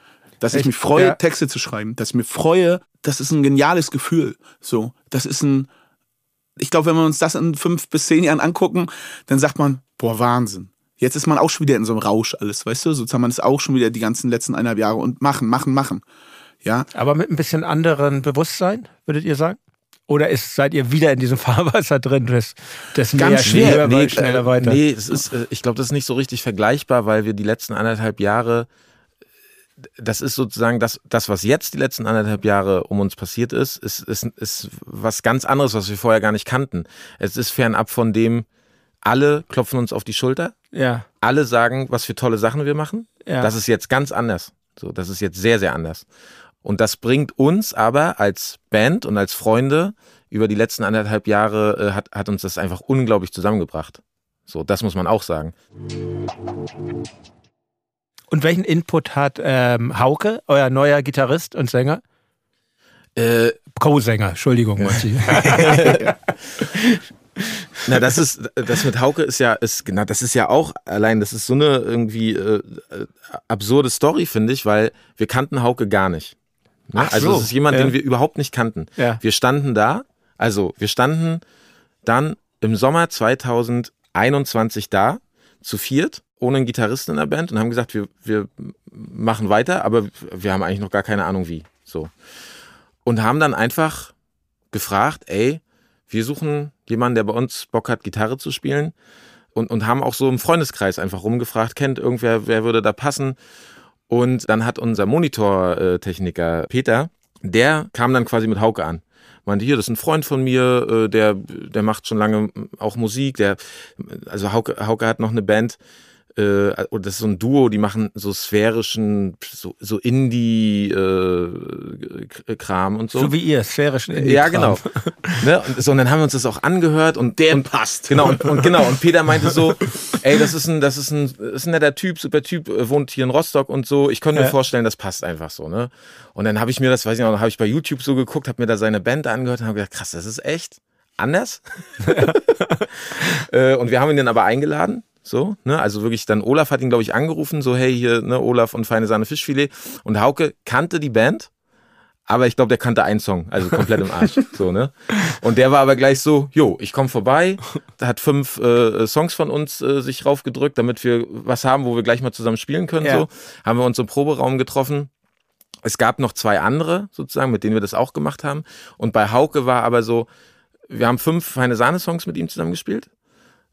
dass Echt? ich mich freue, ja. Texte zu schreiben, dass ich mich freue, das ist ein geniales Gefühl. So, das ist ein, ich glaube, wenn wir uns das in fünf bis zehn Jahren angucken, dann sagt man, boah, Wahnsinn. Jetzt ist man auch schon wieder in so einem Rausch alles, weißt du? Sozusagen man ist auch schon wieder die ganzen letzten eineinhalb Jahre und machen, machen, machen. Ja. Aber mit ein bisschen anderen Bewusstsein, würdet ihr sagen? Oder ist, seid ihr wieder in diesem Fahrwasser drin, das, das Ganz schwer, nee, schneller weiter? Nee, es ist, äh, ich glaube, das ist nicht so richtig vergleichbar, weil wir die letzten anderthalb Jahre, das ist sozusagen das, das, was jetzt die letzten anderthalb Jahre um uns passiert ist, ist, ist, ist was ganz anderes, was wir vorher gar nicht kannten. Es ist fernab von dem, alle klopfen uns auf die Schulter. Ja. Alle sagen, was für tolle Sachen wir machen. Ja. Das ist jetzt ganz anders. So, das ist jetzt sehr, sehr anders. Und das bringt uns aber als Band und als Freunde über die letzten anderthalb Jahre äh, hat, hat uns das einfach unglaublich zusammengebracht. So, das muss man auch sagen. Und welchen Input hat ähm, Hauke, euer neuer Gitarrist und Sänger? Äh, Co-Sänger, Entschuldigung, Monty. Na, das ist, das mit Hauke ist ja, ist, na, das ist ja auch allein, das ist so eine irgendwie äh, absurde Story, finde ich, weil wir kannten Hauke gar nicht. Ne? Ach also es ist jemand, ja. den wir überhaupt nicht kannten. Ja. Wir standen da, also wir standen dann im Sommer 2021 da, zu viert, ohne einen Gitarristen in der Band und haben gesagt, wir, wir machen weiter, aber wir haben eigentlich noch gar keine Ahnung wie. So. Und haben dann einfach gefragt, ey, wir suchen jemanden, der bei uns Bock hat, Gitarre zu spielen. Und, und haben auch so im Freundeskreis einfach rumgefragt, kennt irgendwer, wer würde da passen? Und dann hat unser Monitortechniker Peter, der kam dann quasi mit Hauke an. Meinte, hier, das ist ein Freund von mir, äh, der, der macht schon lange auch Musik, der, also Hauke, Hauke hat noch eine Band, äh, das ist so ein Duo, die machen so sphärischen, so, so Indie-Kram äh, und so. So wie ihr, sphärischen Indie. -Kram. Ja, genau. ne? und, so, und dann haben wir uns das auch angehört und der und, passt. Genau, und, und, genau. Und Peter meinte so, ey, das ist ein, das ist ein, ist ein netter Typ, super Typ, äh, wohnt hier in Rostock und so. Ich könnte mir ja. vorstellen, das passt einfach so, ne? Und dann habe ich mir das, weiß ich noch, habe ich bei YouTube so geguckt, habe mir da seine Band angehört und habe gedacht, krass, das ist echt anders. Äh, und wir haben ihn dann aber eingeladen so, ne? Also wirklich, dann Olaf hat ihn, glaube ich, angerufen, so, hey, hier, ne, Olaf und feine Sahne Fischfilet. Und Hauke kannte die Band, aber ich glaube, der kannte einen Song, also komplett im Arsch. so, ne? Und der war aber gleich so, jo, ich komme vorbei, da hat fünf äh, Songs von uns äh, sich raufgedrückt, damit wir was haben, wo wir gleich mal zusammen spielen können. Ja. So, haben wir uns im Proberaum getroffen. Es gab noch zwei andere, sozusagen, mit denen wir das auch gemacht haben. Und bei Hauke war aber so, wir haben fünf feine Sahne-Songs mit ihm zusammen gespielt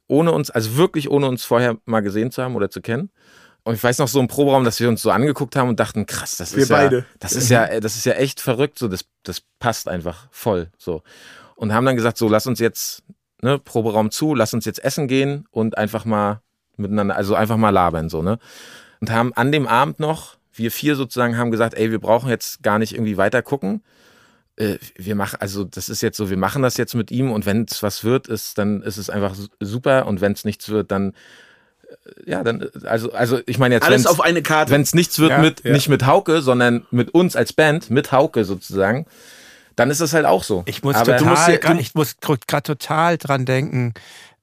ohne uns, also wirklich ohne uns vorher mal gesehen zu haben oder zu kennen. Und ich weiß noch so im Proberaum, dass wir uns so angeguckt haben und dachten, krass, das wir ist beide. ja, das ist ja, das ist ja echt verrückt, so, das, das passt einfach voll, so. Und haben dann gesagt, so, lass uns jetzt, ne, Proberaum zu, lass uns jetzt essen gehen und einfach mal miteinander, also einfach mal labern, so, ne. Und haben an dem Abend noch, wir vier sozusagen haben gesagt, ey, wir brauchen jetzt gar nicht irgendwie weiter gucken, äh, wir machen, also das ist jetzt so, wir machen das jetzt mit ihm und wenn es was wird, ist, dann ist es einfach super und wenn es nichts wird, dann äh, ja, dann, also, also ich meine jetzt, alles auf eine Karte. Wenn es nichts wird ja, mit, ja. nicht mit Hauke, sondern mit uns als Band, mit Hauke sozusagen, dann ist das halt auch so. Ich muss Aber total, grad, ich muss gerade total dran denken,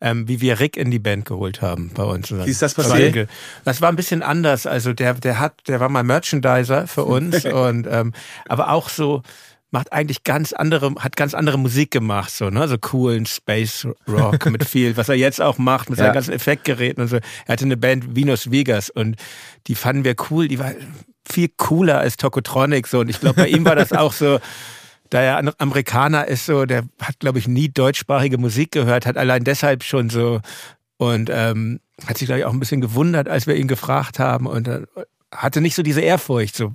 ähm, wie wir Rick in die Band geholt haben bei uns. Wie ist das passiert? Das war ein bisschen anders. Also der, der hat, der war mal Merchandiser für uns und ähm, aber auch so macht eigentlich ganz andere, hat ganz andere Musik gemacht, so, ne, so coolen Space Rock mit viel, was er jetzt auch macht, mit ja. seinen ganzen Effektgeräten und so. Er hatte eine Band Venus Vegas und die fanden wir cool, die war viel cooler als Tokotronic, so, und ich glaube, bei ihm war das auch so, da er Amerikaner ist, so, der hat, glaube ich, nie deutschsprachige Musik gehört, hat allein deshalb schon so und ähm, hat sich, glaube ich, auch ein bisschen gewundert, als wir ihn gefragt haben. Und äh, hatte nicht so diese Ehrfurcht. So.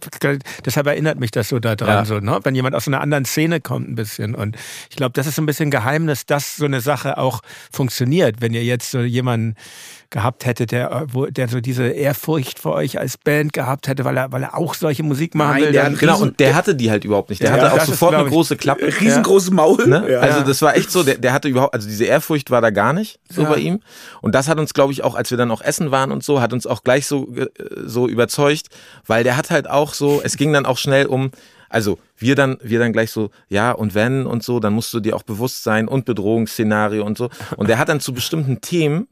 Deshalb erinnert mich das so daran, ja. so, ne? wenn jemand aus einer anderen Szene kommt ein bisschen. Und ich glaube, das ist so ein bisschen Geheimnis, dass so eine Sache auch funktioniert. Wenn ihr jetzt so jemanden gehabt hätte, der, wo, der so diese Ehrfurcht vor euch als Band gehabt hätte, weil er, weil er auch solche Musik machen Nein, will. Der genau, riesen, und der hatte die halt überhaupt nicht. Der ja, hatte auch sofort ist, eine große Klappe. Riesengroße Maul. Ne? Ja. Also das war echt so, der, der hatte überhaupt, also diese Ehrfurcht war da gar nicht so bei ihm. Und das hat uns, glaube ich, auch, als wir dann auch essen waren und so, hat uns auch gleich so, äh, so überzeugt, weil der hat halt auch so, es ging dann auch schnell um, also wir dann, wir dann gleich so, ja, und wenn und so, dann musst du dir auch bewusst sein und Bedrohungsszenario und so. Und der hat dann zu bestimmten Themen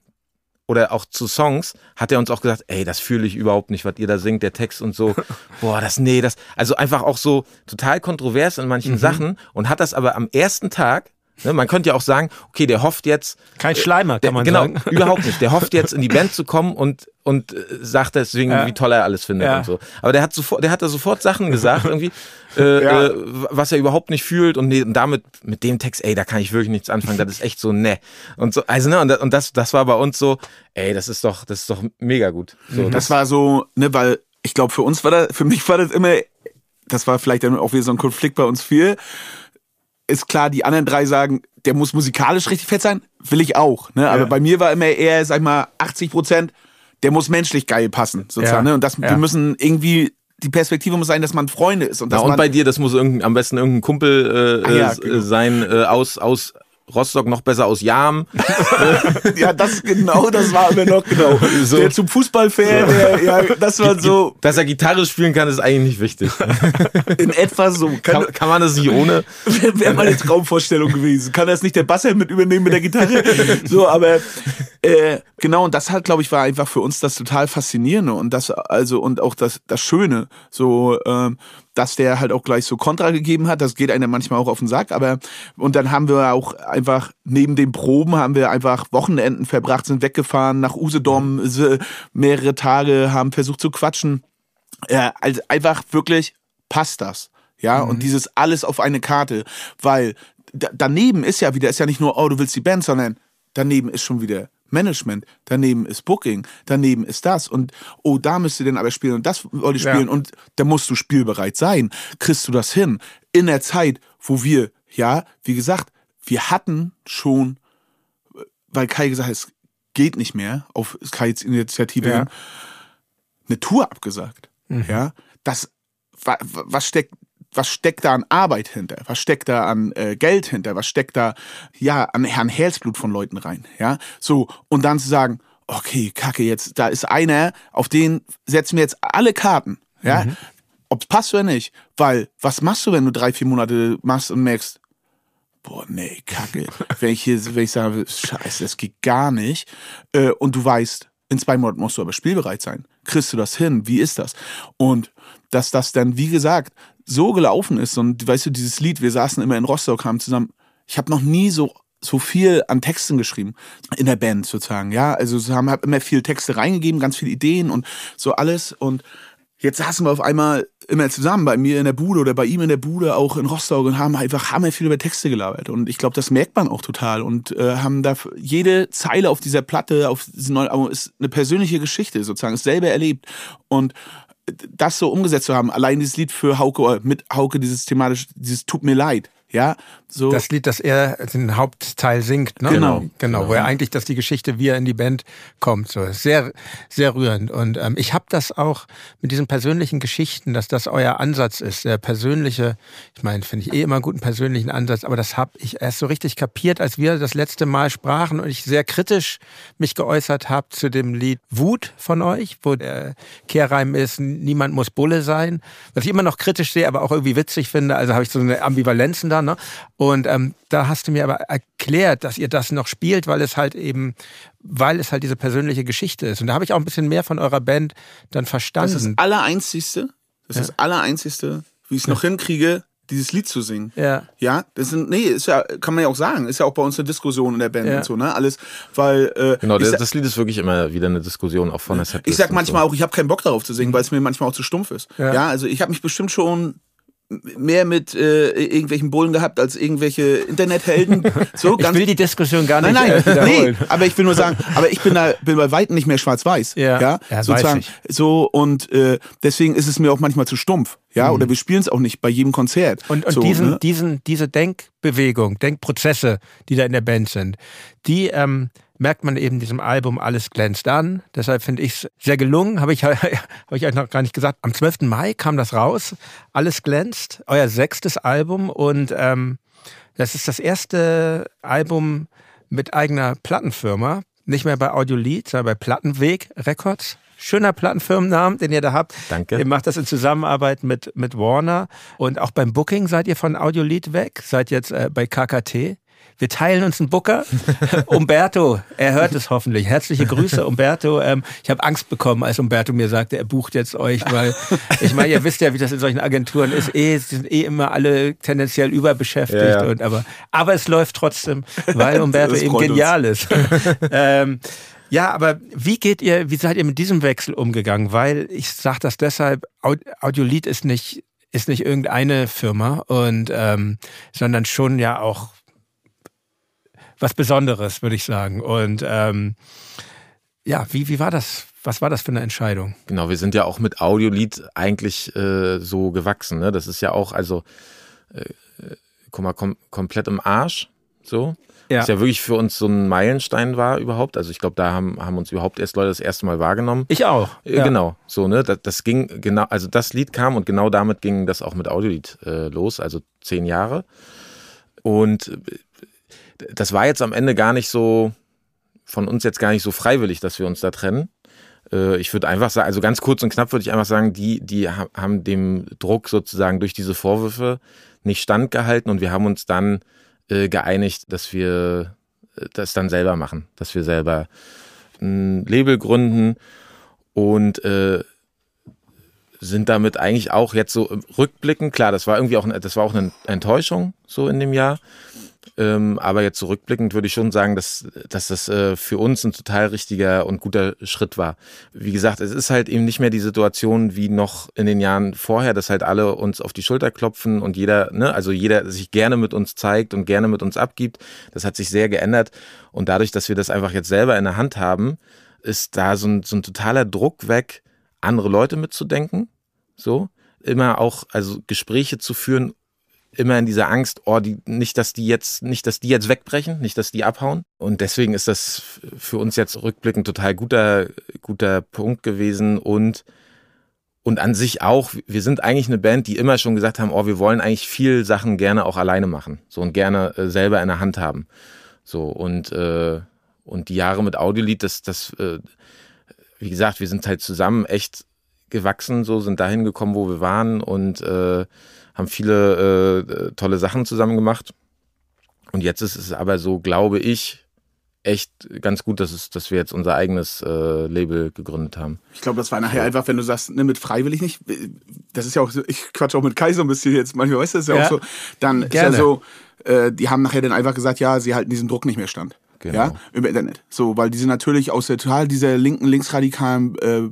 oder auch zu Songs hat er uns auch gesagt, ey, das fühle ich überhaupt nicht, was ihr da singt, der Text und so. Boah, das, nee, das, also einfach auch so total kontrovers in manchen mhm. Sachen und hat das aber am ersten Tag Ne, man könnte ja auch sagen, okay, der hofft jetzt. Kein Schleimer, kann man genau, sagen. Genau, überhaupt nicht. Der hofft jetzt in die Band zu kommen und, und äh, sagt deswegen, ja. wie toll er alles findet ja. und so. Aber der hat sofort, der hat da sofort Sachen gesagt, irgendwie, äh, ja. äh, was er überhaupt nicht fühlt und, nee, und damit, mit dem Text, ey, da kann ich wirklich nichts anfangen, das ist echt so, ne. Und so, also, ne, und, und das, das war bei uns so, ey, das ist doch, das ist doch mega gut. So, das, das war so, ne, weil ich glaube, für uns war das, für mich war das immer, das war vielleicht dann auch wieder so ein Konflikt bei uns viel ist klar, die anderen drei sagen, der muss musikalisch richtig fett sein, will ich auch. Ne? Aber ja. bei mir war immer eher, sag ich mal, 80 Prozent, der muss menschlich geil passen, sozusagen. Ja. Ne? Und das, ja. wir müssen irgendwie die Perspektive muss sein, dass man Freunde ist. Und, dass Na, und bei dir, das muss am besten irgendein Kumpel äh, ah, ja, genau. sein äh, aus, aus Rostock noch besser aus Jam. ja, das genau, das war immer noch genau. So. Der zum Fußball fährt, der, ja, das war so. Dass er Gitarre spielen kann, ist eigentlich nicht wichtig. In etwa so. Kann, kann man das nicht ohne? Wäre wär meine Traumvorstellung gewesen. Kann das nicht der Bassel mit übernehmen mit der Gitarre? So, aber äh, genau, und das hat, glaube ich, war einfach für uns das total Faszinierende und das, also, und auch das, das Schöne. So, ähm, dass der halt auch gleich so Kontra gegeben hat. Das geht einem manchmal auch auf den Sack. Aber und dann haben wir auch einfach neben den Proben haben wir einfach Wochenenden verbracht, sind weggefahren nach Usedom mehrere Tage, haben versucht zu quatschen. Ja, also einfach wirklich passt das. Ja, mhm. und dieses alles auf eine Karte, weil daneben ist ja wieder, ist ja nicht nur, oh, du willst die Band, sondern daneben ist schon wieder Management, daneben ist Booking, daneben ist das und oh, da müsst ihr denn aber spielen und das wollte ich spielen ja. und da musst du spielbereit sein. Kriegst du das hin? In der Zeit, wo wir, ja, wie gesagt, wir hatten schon, weil Kai gesagt hat, es geht nicht mehr auf Kais Initiative ja. eine Tour abgesagt. Mhm. Ja, das, was steckt was steckt da an Arbeit hinter? Was steckt da an äh, Geld hinter? Was steckt da ja an Herrn Herzblut von Leuten rein? Ja, so und dann zu sagen, okay, Kacke, jetzt da ist einer, auf den setzen wir jetzt alle Karten. Ja, mhm. ob es passt oder nicht, weil was machst du, wenn du drei vier Monate machst und merkst, boah, nee, Kacke, wenn ich hier, wenn ich sage, Scheiße, das geht gar nicht, äh, und du weißt, in zwei Monaten musst du aber spielbereit sein. Kriegst du das hin? Wie ist das? Und dass das dann, wie gesagt, so gelaufen ist und weißt du, dieses Lied, wir saßen immer in Rostock, haben zusammen, ich habe noch nie so so viel an Texten geschrieben in der Band sozusagen, ja, also sie haben immer viel Texte reingegeben, ganz viele Ideen und so alles und jetzt saßen wir auf einmal immer zusammen bei mir in der Bude oder bei ihm in der Bude auch in Rostock und haben einfach hammer viel über Texte gelabert und ich glaube, das merkt man auch total und äh, haben da jede Zeile auf dieser Platte, auf diesem neuen Album ist eine persönliche Geschichte sozusagen, ist selber erlebt und das so umgesetzt zu haben, allein dieses Lied für Hauke, mit Hauke, dieses thematisch, dieses Tut mir leid, ja, so. Das Lied, das er den Hauptteil singt, ne? Genau. Genau, genau wo er eigentlich, dass die Geschichte, wie er in die Band kommt, so sehr, sehr rührend. Und ähm, ich habe das auch mit diesen persönlichen Geschichten, dass das euer Ansatz ist, der persönliche, ich meine, finde ich eh immer einen guten persönlichen Ansatz, aber das habe ich erst so richtig kapiert, als wir das letzte Mal sprachen und ich sehr kritisch mich geäußert habe zu dem Lied Wut von euch, wo der Kehrreim ist, niemand muss Bulle sein, was ich immer noch kritisch sehe, aber auch irgendwie witzig finde. Also habe ich so eine Ambivalenzen da, ne? Und ähm, da hast du mir aber erklärt, dass ihr das noch spielt, weil es halt eben, weil es halt diese persönliche Geschichte ist. Und da habe ich auch ein bisschen mehr von eurer Band dann verstanden. Das ist das Allereinzigste, das ja. ist das Allereinzigste, wie ich es noch hinkriege, dieses Lied zu singen. Ja. Ja, das sind, nee, ist ja, kann man ja auch sagen, ist ja auch bei uns eine Diskussion in der Band ja. und so, ne? Alles, weil. Äh, genau, das, das, Lied ist wirklich immer wieder eine Diskussion, auch von der Setlist Ich sag manchmal so. auch, ich habe keinen Bock darauf zu singen, mhm. weil es mir manchmal auch zu stumpf ist. Ja, ja also ich habe mich bestimmt schon mehr mit äh, irgendwelchen Bullen gehabt als irgendwelche Internethelden. So, ich will die Diskussion gar nicht nein, nein, nee, aber ich will nur sagen, aber ich bin da bin bei weitem nicht mehr schwarz-weiß. Ja, ja, ja sozusagen. So und äh, deswegen ist es mir auch manchmal zu stumpf. Ja, mhm. oder wir spielen es auch nicht bei jedem Konzert. Und, und so, diesen, ne? diesen, diese Denkbewegung, Denkprozesse, die da in der Band sind, die ähm, merkt man eben diesem Album Alles glänzt an. Deshalb finde ich es sehr gelungen. Habe ich, hab ich euch noch gar nicht gesagt. Am 12. Mai kam das raus. Alles glänzt. Euer sechstes Album. Und ähm, das ist das erste Album mit eigener Plattenfirma. Nicht mehr bei Audiolied, sondern bei Plattenweg Records. Schöner Plattenfirmennamen, den ihr da habt. Danke. Ihr macht das in Zusammenarbeit mit, mit Warner. Und auch beim Booking seid ihr von Audiolied weg. Seid jetzt äh, bei KKT. Wir teilen uns einen Booker. Umberto, er hört es hoffentlich. Herzliche Grüße, Umberto. Ähm, ich habe Angst bekommen, als Umberto mir sagte, er bucht jetzt euch, weil ich meine, ihr wisst ja, wie das in solchen Agenturen ist. Eh, sie sind eh immer alle tendenziell überbeschäftigt. Ja, ja. Und, aber, aber es läuft trotzdem, weil Umberto eben genial uns. ist. ähm, ja, aber wie geht ihr, wie seid ihr mit diesem Wechsel umgegangen? Weil ich sage das deshalb, Audiolied ist nicht ist nicht irgendeine Firma und ähm, sondern schon ja auch was Besonderes, würde ich sagen. Und ähm, ja, wie, wie war das? Was war das für eine Entscheidung? Genau, wir sind ja auch mit Audiolied eigentlich äh, so gewachsen. Ne? Das ist ja auch, also, äh, guck mal, kom komplett im Arsch. So. Ja. Was ja wirklich für uns so ein Meilenstein war überhaupt. Also ich glaube, da haben, haben uns überhaupt erst Leute das erste Mal wahrgenommen. Ich auch. Äh, ja. Genau. So, ne? Das, das, ging genau, also das Lied kam und genau damit ging das auch mit Audiolied äh, los, also zehn Jahre. Und äh, das war jetzt am Ende gar nicht so, von uns jetzt gar nicht so freiwillig, dass wir uns da trennen. Äh, ich würde einfach sagen, also ganz kurz und knapp würde ich einfach sagen, die, die haben dem Druck sozusagen durch diese Vorwürfe nicht standgehalten und wir haben uns dann äh, geeinigt, dass wir äh, das dann selber machen, dass wir selber ein Label gründen und sind damit eigentlich auch jetzt so rückblickend, klar, das war irgendwie auch, das war auch eine Enttäuschung so in dem Jahr. Ähm, aber jetzt zurückblickend würde ich schon sagen, dass, dass das äh, für uns ein total richtiger und guter Schritt war. Wie gesagt, es ist halt eben nicht mehr die Situation wie noch in den Jahren vorher, dass halt alle uns auf die Schulter klopfen und jeder, ne, also jeder sich gerne mit uns zeigt und gerne mit uns abgibt. Das hat sich sehr geändert. Und dadurch, dass wir das einfach jetzt selber in der Hand haben, ist da so ein, so ein totaler Druck weg, andere Leute mitzudenken. So. Immer auch, also Gespräche zu führen, immer in dieser Angst, oh, die, nicht, dass die jetzt, nicht, dass die jetzt wegbrechen, nicht, dass die abhauen. Und deswegen ist das für uns jetzt rückblickend total guter, guter Punkt gewesen und und an sich auch, wir sind eigentlich eine Band, die immer schon gesagt haben, oh, wir wollen eigentlich viel Sachen gerne auch alleine machen, so und gerne äh, selber in der Hand haben. So und äh, und die Jahre mit Audiolied, das das äh, wie gesagt, wir sind halt zusammen echt gewachsen, so sind dahin gekommen, wo wir waren und äh, haben viele äh, tolle Sachen zusammen gemacht. Und jetzt ist es aber so, glaube ich, echt ganz gut, dass, es, dass wir jetzt unser eigenes äh, Label gegründet haben. Ich glaube, das war nachher ja. einfach, wenn du sagst, ne, mit freiwillig nicht, das ist ja auch so, ich quatsch auch mit Kaiser ein bisschen jetzt, manchmal weißt du, das ja, ja. auch so, dann Gerne. ist ja so, äh, die haben nachher dann einfach gesagt, ja, sie halten diesen Druck nicht mehr stand. Genau. Ja, im Internet. So, weil die sind natürlich aus der total dieser linken, linksradikalen äh,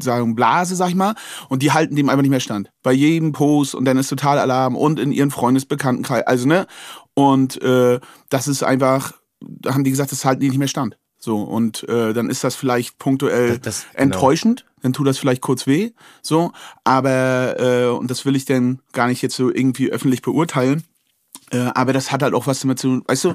sagen Blase, sag ich mal, und die halten dem einfach nicht mehr stand. Bei jedem Post und dann ist total Alarm und in ihren Freundesbekanntenkreis, also ne, und äh, das ist einfach, da haben die gesagt, das halten die nicht mehr stand. So, und äh, dann ist das vielleicht punktuell das, das, genau. enttäuschend, dann tut das vielleicht kurz weh, so, aber, äh, und das will ich denn gar nicht jetzt so irgendwie öffentlich beurteilen, äh, aber das hat halt auch was damit zu tun, weißt du,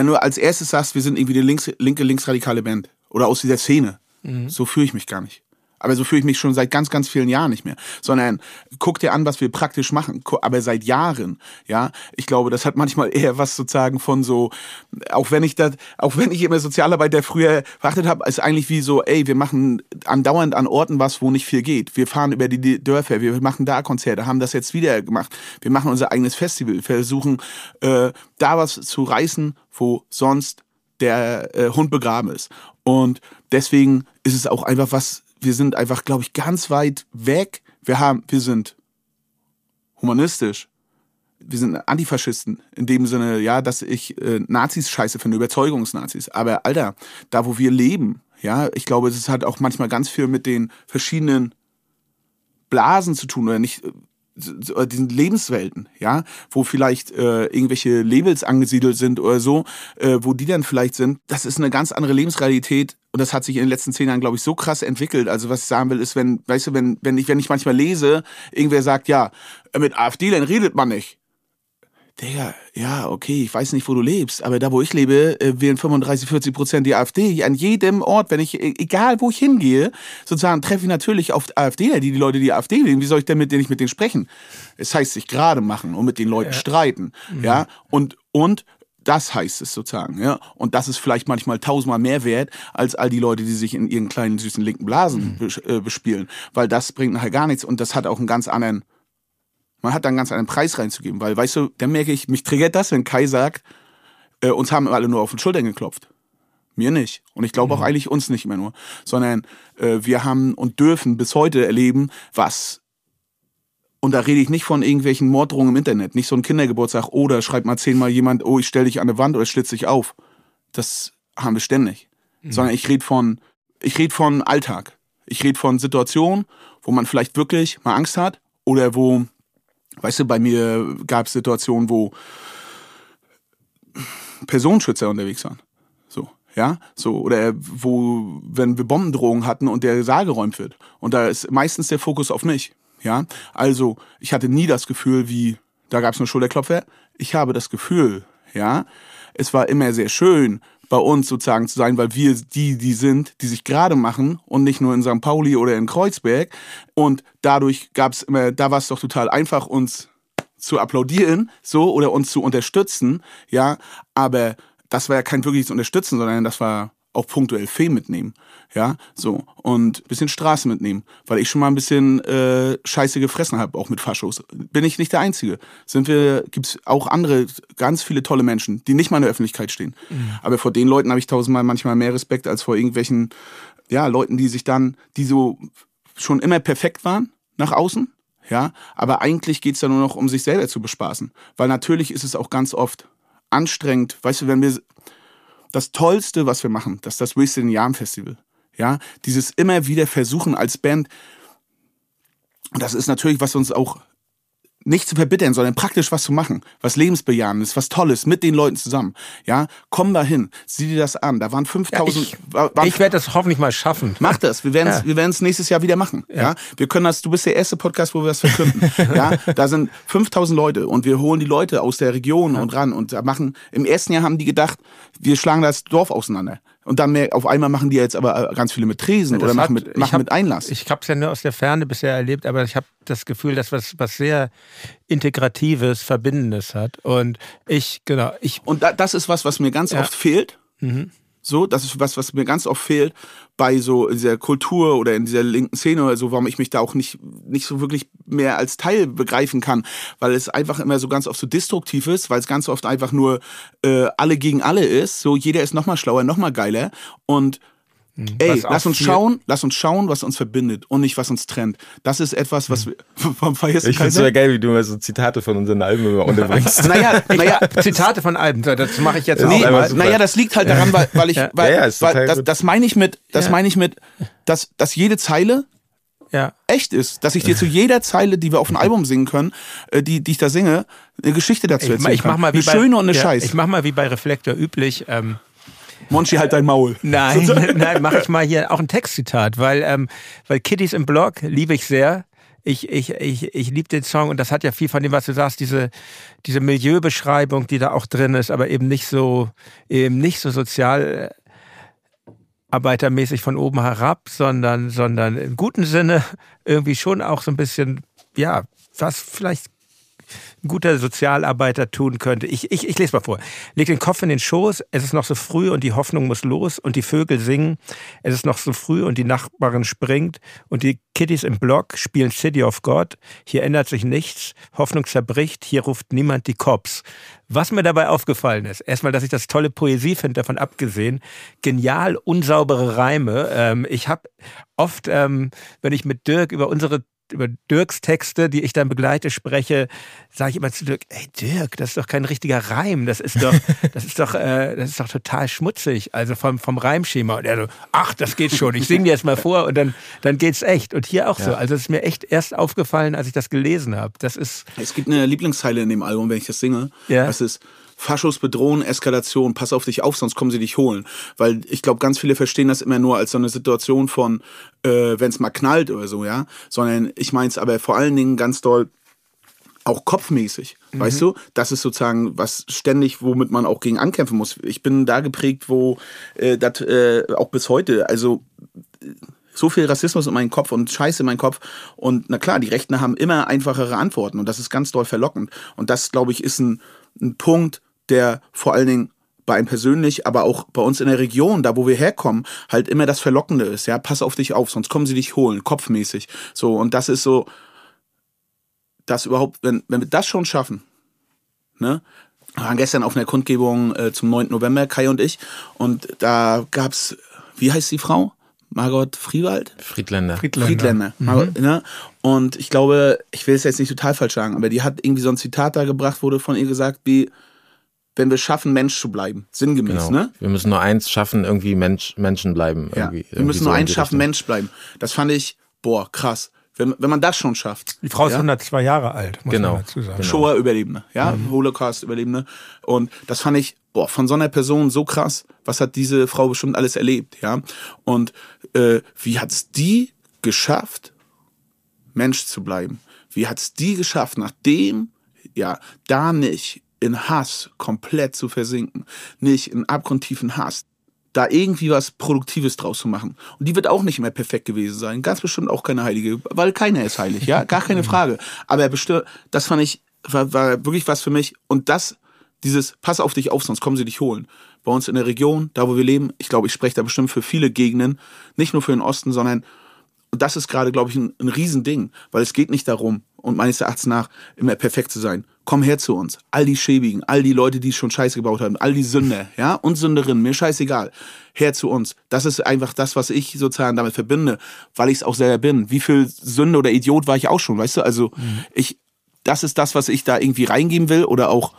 wenn du als erstes sagst, wir sind irgendwie eine links, linke, linksradikale Band oder aus dieser Szene, mhm. so fühle ich mich gar nicht. Aber so fühle ich mich schon seit ganz, ganz vielen Jahren nicht mehr. Sondern guck dir an, was wir praktisch machen. Aber seit Jahren, ja. Ich glaube, das hat manchmal eher was sozusagen von so, auch wenn ich das, auch wenn ich immer Sozialarbeit der früher verachtet habe, ist eigentlich wie so, ey, wir machen andauernd an Orten was, wo nicht viel geht. Wir fahren über die Dörfer, wir machen da Konzerte, haben das jetzt wieder gemacht. Wir machen unser eigenes Festival, versuchen äh, da was zu reißen, wo sonst der äh, Hund begraben ist. Und deswegen ist es auch einfach was, wir sind einfach, glaube ich, ganz weit weg. Wir haben, wir sind humanistisch. Wir sind Antifaschisten. In dem Sinne, ja, dass ich äh, Nazis scheiße finde, Überzeugungsnazis. Aber Alter, da wo wir leben, ja, ich glaube, es hat auch manchmal ganz viel mit den verschiedenen Blasen zu tun oder nicht äh, diesen Lebenswelten, ja, wo vielleicht äh, irgendwelche Labels angesiedelt sind oder so, äh, wo die dann vielleicht sind, das ist eine ganz andere Lebensrealität und das hat sich in den letzten zehn Jahren, glaube ich, so krass entwickelt. Also was ich sagen will, ist, wenn, weißt du, wenn, wenn ich, wenn ich manchmal lese, irgendwer sagt, ja, mit AfD, dann redet man nicht. Digga, ja, okay, ich weiß nicht, wo du lebst, aber da, wo ich lebe, äh, wählen 35, 40 Prozent die AfD. An jedem Ort, wenn ich, e, egal wo ich hingehe, sozusagen treffe ich natürlich auf AfD, die die Leute, die AfD wählen. Wie soll ich denn mit denen nicht mit denen sprechen? Es heißt sich gerade machen und mit den Leuten ja. streiten, mhm. ja, und, und das heißt es sozusagen, ja. Und das ist vielleicht manchmal tausendmal mehr wert als all die Leute, die sich in ihren kleinen süßen linken Blasen mhm. bespielen, weil das bringt nachher gar nichts und das hat auch einen ganz anderen Man hat dann ganz einen Preis reinzugeben, weil, weißt du, dann merke ich, mich triggert das, wenn Kai sagt, äh, uns haben alle nur auf den Schultern geklopft. Mir nicht. Und ich glaube mhm. auch eigentlich uns nicht mehr nur. Sondern äh, wir haben und dürfen bis heute erleben, was. Und da rede ich nicht von irgendwelchen Morddrohungen im Internet, nicht so ein Kindergeburtstag oder schreibt mal zehnmal jemand, oh, ich stell dich an eine Wand oder schlitz dich auf. Das haben wir ständig. Mhm. Sondern ich rede von, ich rede von Alltag. Ich rede von Situationen, wo man vielleicht wirklich mal Angst hat oder wo, weißt du, bei mir gab es Situationen, wo Personenschützer unterwegs waren. So ja, so, oder wo, wenn wir Bombendrohungen hatten und der Saal geräumt wird. Und da ist meistens der Fokus auf mich, ja. Also, ich hatte nie das Gefühl, wie, da gab es nur Schulterklopfer. Ich habe das Gefühl, ja, es war immer sehr schön, bei uns sozusagen zu sein, weil wir die, die sind, die sich gerade machen und nicht nur in St. Pauli oder in Kreuzberg. Und dadurch gab es immer, da war es doch total einfach, uns zu applaudieren, so, oder uns zu unterstützen, ja. Aber das war ja kein wirkliches Unterstützen, sondern das war auch punktuell Fee mitnehmen. Ja, so. Und bisschen Straße mitnehmen. Weil ich schon mal ein bisschen äh, Scheiße gefressen habe, auch mit Faschos. Bin ich nicht der Einzige. Sind wir, gibt's auch andere, ganz viele tolle Menschen, die nicht mal in der Öffentlichkeit stehen. Mhm. Aber vor den Leuten habe ich tausendmal manchmal mehr Respekt als vor irgendwelchen, ja, Leuten, die sich dann, die so schon immer perfekt waren nach außen. Ja, aber eigentlich geht's da nur noch um sich selber zu bespaßen. Weil natürlich ist es auch ganz oft anstrengend. Weißt du, wenn wir das Tollste, was wir machen, das ist das Wasted in Yam Festival. Ja, dieses immer wieder versuchen als Band. Und das ist natürlich, was uns auch nicht zu verbittern, sondern praktisch was zu machen, was lebensbejahendes, was Tolles mit den Leuten zusammen. Ja, komm da hin, sieh dir das an. Da waren 5000. Ja, ich, ich werde das hoffentlich mal schaffen. Mach das. Wir werden es, ja. wir werden es nächstes Jahr wieder machen. Ja. ja. wir können das. Du bist der erste Podcast, wo wir das verkünden. ja, da sind 5000 Leute und wir holen die Leute aus der Region und ran und machen. Im ersten Jahr haben die gedacht, wir schlagen das Dorf auseinander. Und dann mehr, auf einmal machen die jetzt aber äh, ganz viele mit Tresen das oder machen, hat, mit, machen hab, mit Einlass. Ich habe es ja nur aus der Ferne bisher erlebt, aber ich habe das Gefühl, dass was, was sehr Integratives, Verbindendes hat. Und ich, genau, ich. Und da, das ist was, was mir ganz ja. oft fehlt. Mhm. So, das ist was, was mir ganz oft fehlt bei so dieser Kultur oder in dieser linken Szene oder so, warum ich mich da auch nicht, nicht so wirklich mehr als Teil begreifen kann, weil es einfach immer so ganz oft so destruktiv ist, weil es ganz oft einfach nur äh, alle gegen alle ist. So, jeder ist nochmal schlauer, nochmal geiler und. Ey, lass uns schauen, lass uns schauen, was uns verbindet und nicht, was uns trennt. Das ist etwas, was wir. Feierst du Ich finde es so geil, wie du immer so Zitate von unseren Alben immer unterbringst. naja, naja, Zitate von Alben, das mache ich jetzt nee, auch. Naja, das liegt halt daran, weil, weil ich, weil, ja, ja, weil das, das meine ich mit, das ja. meine ich mit, dass, dass jede Zeile ja. echt ist, dass ich dir zu jeder Zeile, die wir auf dem Album singen können, äh, die, die ich da singe, eine Geschichte dazu erzählen ich, ich mach mal wie eine bei, schöne und eine ja, Scheiß. Ich mach mal wie bei Reflektor üblich. Ähm, Monchi, halt dein Maul. Nein, nein, mache ich mal hier auch ein Textzitat, weil, ähm, weil Kitties im Blog liebe ich sehr. Ich, ich, ich, ich liebe den Song und das hat ja viel von dem, was du sagst, diese, diese Milieubeschreibung, die da auch drin ist, aber eben nicht so, eben nicht so sozial arbeitermäßig von oben herab, sondern, sondern im guten Sinne irgendwie schon auch so ein bisschen, ja, was vielleicht ein guter Sozialarbeiter tun könnte. Ich, ich, ich lese mal vor. Leg den Kopf in den Schoß, es ist noch so früh und die Hoffnung muss los und die Vögel singen. Es ist noch so früh und die Nachbarin springt und die Kitties im Block spielen City of God. Hier ändert sich nichts, Hoffnung zerbricht, hier ruft niemand die Cops. Was mir dabei aufgefallen ist, erstmal, dass ich das tolle Poesie finde, davon abgesehen, genial unsaubere Reime. Ähm, ich habe oft, ähm, wenn ich mit Dirk über unsere über Dirks Texte, die ich dann begleite, spreche, sage ich immer zu Dirk, ey Dirk, das ist doch kein richtiger Reim, das ist doch, das ist doch, äh, das ist doch total schmutzig, also vom, vom Reimschema. Und er so, ach, das geht schon, ich singe dir jetzt mal vor und dann, dann geht's echt. Und hier auch ja. so. Also es ist mir echt erst aufgefallen, als ich das gelesen habe. Das ist. Es gibt eine Lieblingsteile in dem Album, wenn ich das singe. Ja. Das ist, Faschos bedrohen, Eskalation, pass auf dich auf, sonst kommen sie dich holen. Weil ich glaube, ganz viele verstehen das immer nur als so eine Situation von, äh, wenn es mal knallt oder so, ja. Sondern ich meine es aber vor allen Dingen ganz doll auch kopfmäßig, mhm. weißt du? Das ist sozusagen was ständig, womit man auch gegen ankämpfen muss. Ich bin da geprägt, wo äh, das äh, auch bis heute, also so viel Rassismus in meinem Kopf und Scheiße in meinem Kopf. Und na klar, die Rechten haben immer einfachere Antworten und das ist ganz doll verlockend. Und das, glaube ich, ist ein, ein Punkt, der vor allen Dingen bei einem persönlich, aber auch bei uns in der Region, da wo wir herkommen, halt immer das Verlockende ist. Ja, pass auf dich auf, sonst kommen sie dich holen, kopfmäßig. So, und das ist so, das überhaupt, wenn, wenn wir das schon schaffen, ne? Wir waren gestern auf einer Kundgebung äh, zum 9. November, Kai und ich, und da gab's, wie heißt die Frau? Margot Friewald? Friedländer. Friedländer. Friedländer. Mhm. Margot, ne? Und ich glaube, ich will es jetzt nicht total falsch sagen, aber die hat irgendwie so ein Zitat da gebracht, wurde von ihr gesagt, wie, wenn wir schaffen, Mensch zu bleiben. Sinngemäß, genau. ne? Wir müssen nur eins schaffen, irgendwie Mensch, Menschen bleiben. Ja. Irgendwie, wir müssen nur so eins schaffen, Mensch bleiben. Das fand ich, boah, krass. Wenn, wenn man das schon schafft. Die Frau ist ja? 102 Jahre alt, muss genau. man dazu sagen. Genau. Shoah-Überlebende, ja, mhm. Holocaust-Überlebende. Und das fand ich, boah, von so einer Person so krass. Was hat diese Frau bestimmt alles erlebt, ja? Und äh, wie hat's die geschafft, Mensch zu bleiben? Wie hat's die geschafft, nachdem, ja, da nicht in Hass komplett zu versinken, nicht in abgrundtiefen Hass, da irgendwie was Produktives draus zu machen. Und die wird auch nicht mehr perfekt gewesen sein. Ganz bestimmt auch keine Heilige, weil keiner ist heilig, ja, gar keine Frage. Aber bestimmt, das fand ich, war, war wirklich was für mich. Und das, dieses, pass auf dich auf, sonst kommen sie dich holen. Bei uns in der Region, da wo wir leben, ich glaube, ich spreche da bestimmt für viele Gegenden, nicht nur für den Osten, sondern und das ist gerade, glaube ich, ein, ein Riesending, weil es geht nicht darum, und meines Erachtens nach immer perfekt zu sein. Komm her zu uns. All die Schäbigen, all die Leute, die schon Scheiße gebaut haben, all die Sünder, ja, und Sünderinnen, mir scheißegal. Her zu uns. Das ist einfach das, was ich sozusagen damit verbinde, weil ich es auch selber bin. Wie viel Sünde oder Idiot war ich auch schon, weißt du? Also, mhm. ich, das ist das, was ich da irgendwie reingeben will oder auch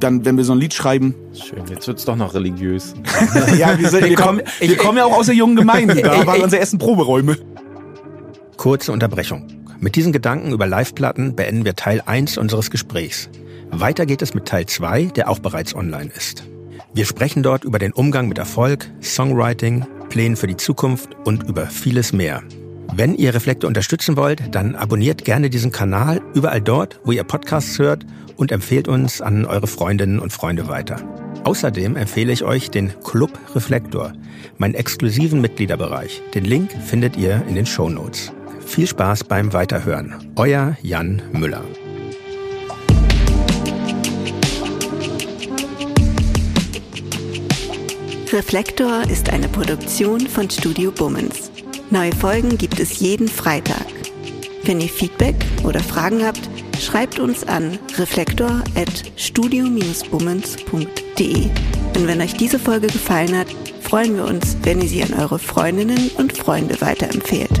dann, wenn wir so ein Lied schreiben. Schön, jetzt wird's doch noch religiös. ja, wir, sind, wir, kommen, wir kommen ja auch aus der jungen Gemeinde. Da waren unsere ersten Proberäume. Kurze Unterbrechung. Mit diesen Gedanken über Live-Platten beenden wir Teil 1 unseres Gesprächs. Weiter geht es mit Teil 2, der auch bereits online ist. Wir sprechen dort über den Umgang mit Erfolg, Songwriting, Plänen für die Zukunft und über vieles mehr. Wenn ihr Reflekte unterstützen wollt, dann abonniert gerne diesen Kanal überall dort, wo ihr Podcasts hört und empfehlt uns an eure Freundinnen und Freunde weiter. Außerdem empfehle ich euch den Club Reflektor, meinen exklusiven Mitgliederbereich. Den Link findet ihr in den Show Notes. Viel Spaß beim Weiterhören. Euer Jan Müller. Reflektor ist eine Produktion von Studio Bummens. Neue Folgen gibt es jeden Freitag. Wenn ihr Feedback oder Fragen habt, schreibt uns an reflektor.studio-bummens.de. Und wenn euch diese Folge gefallen hat, freuen wir uns, wenn ihr sie an eure Freundinnen und Freunde weiterempfehlt.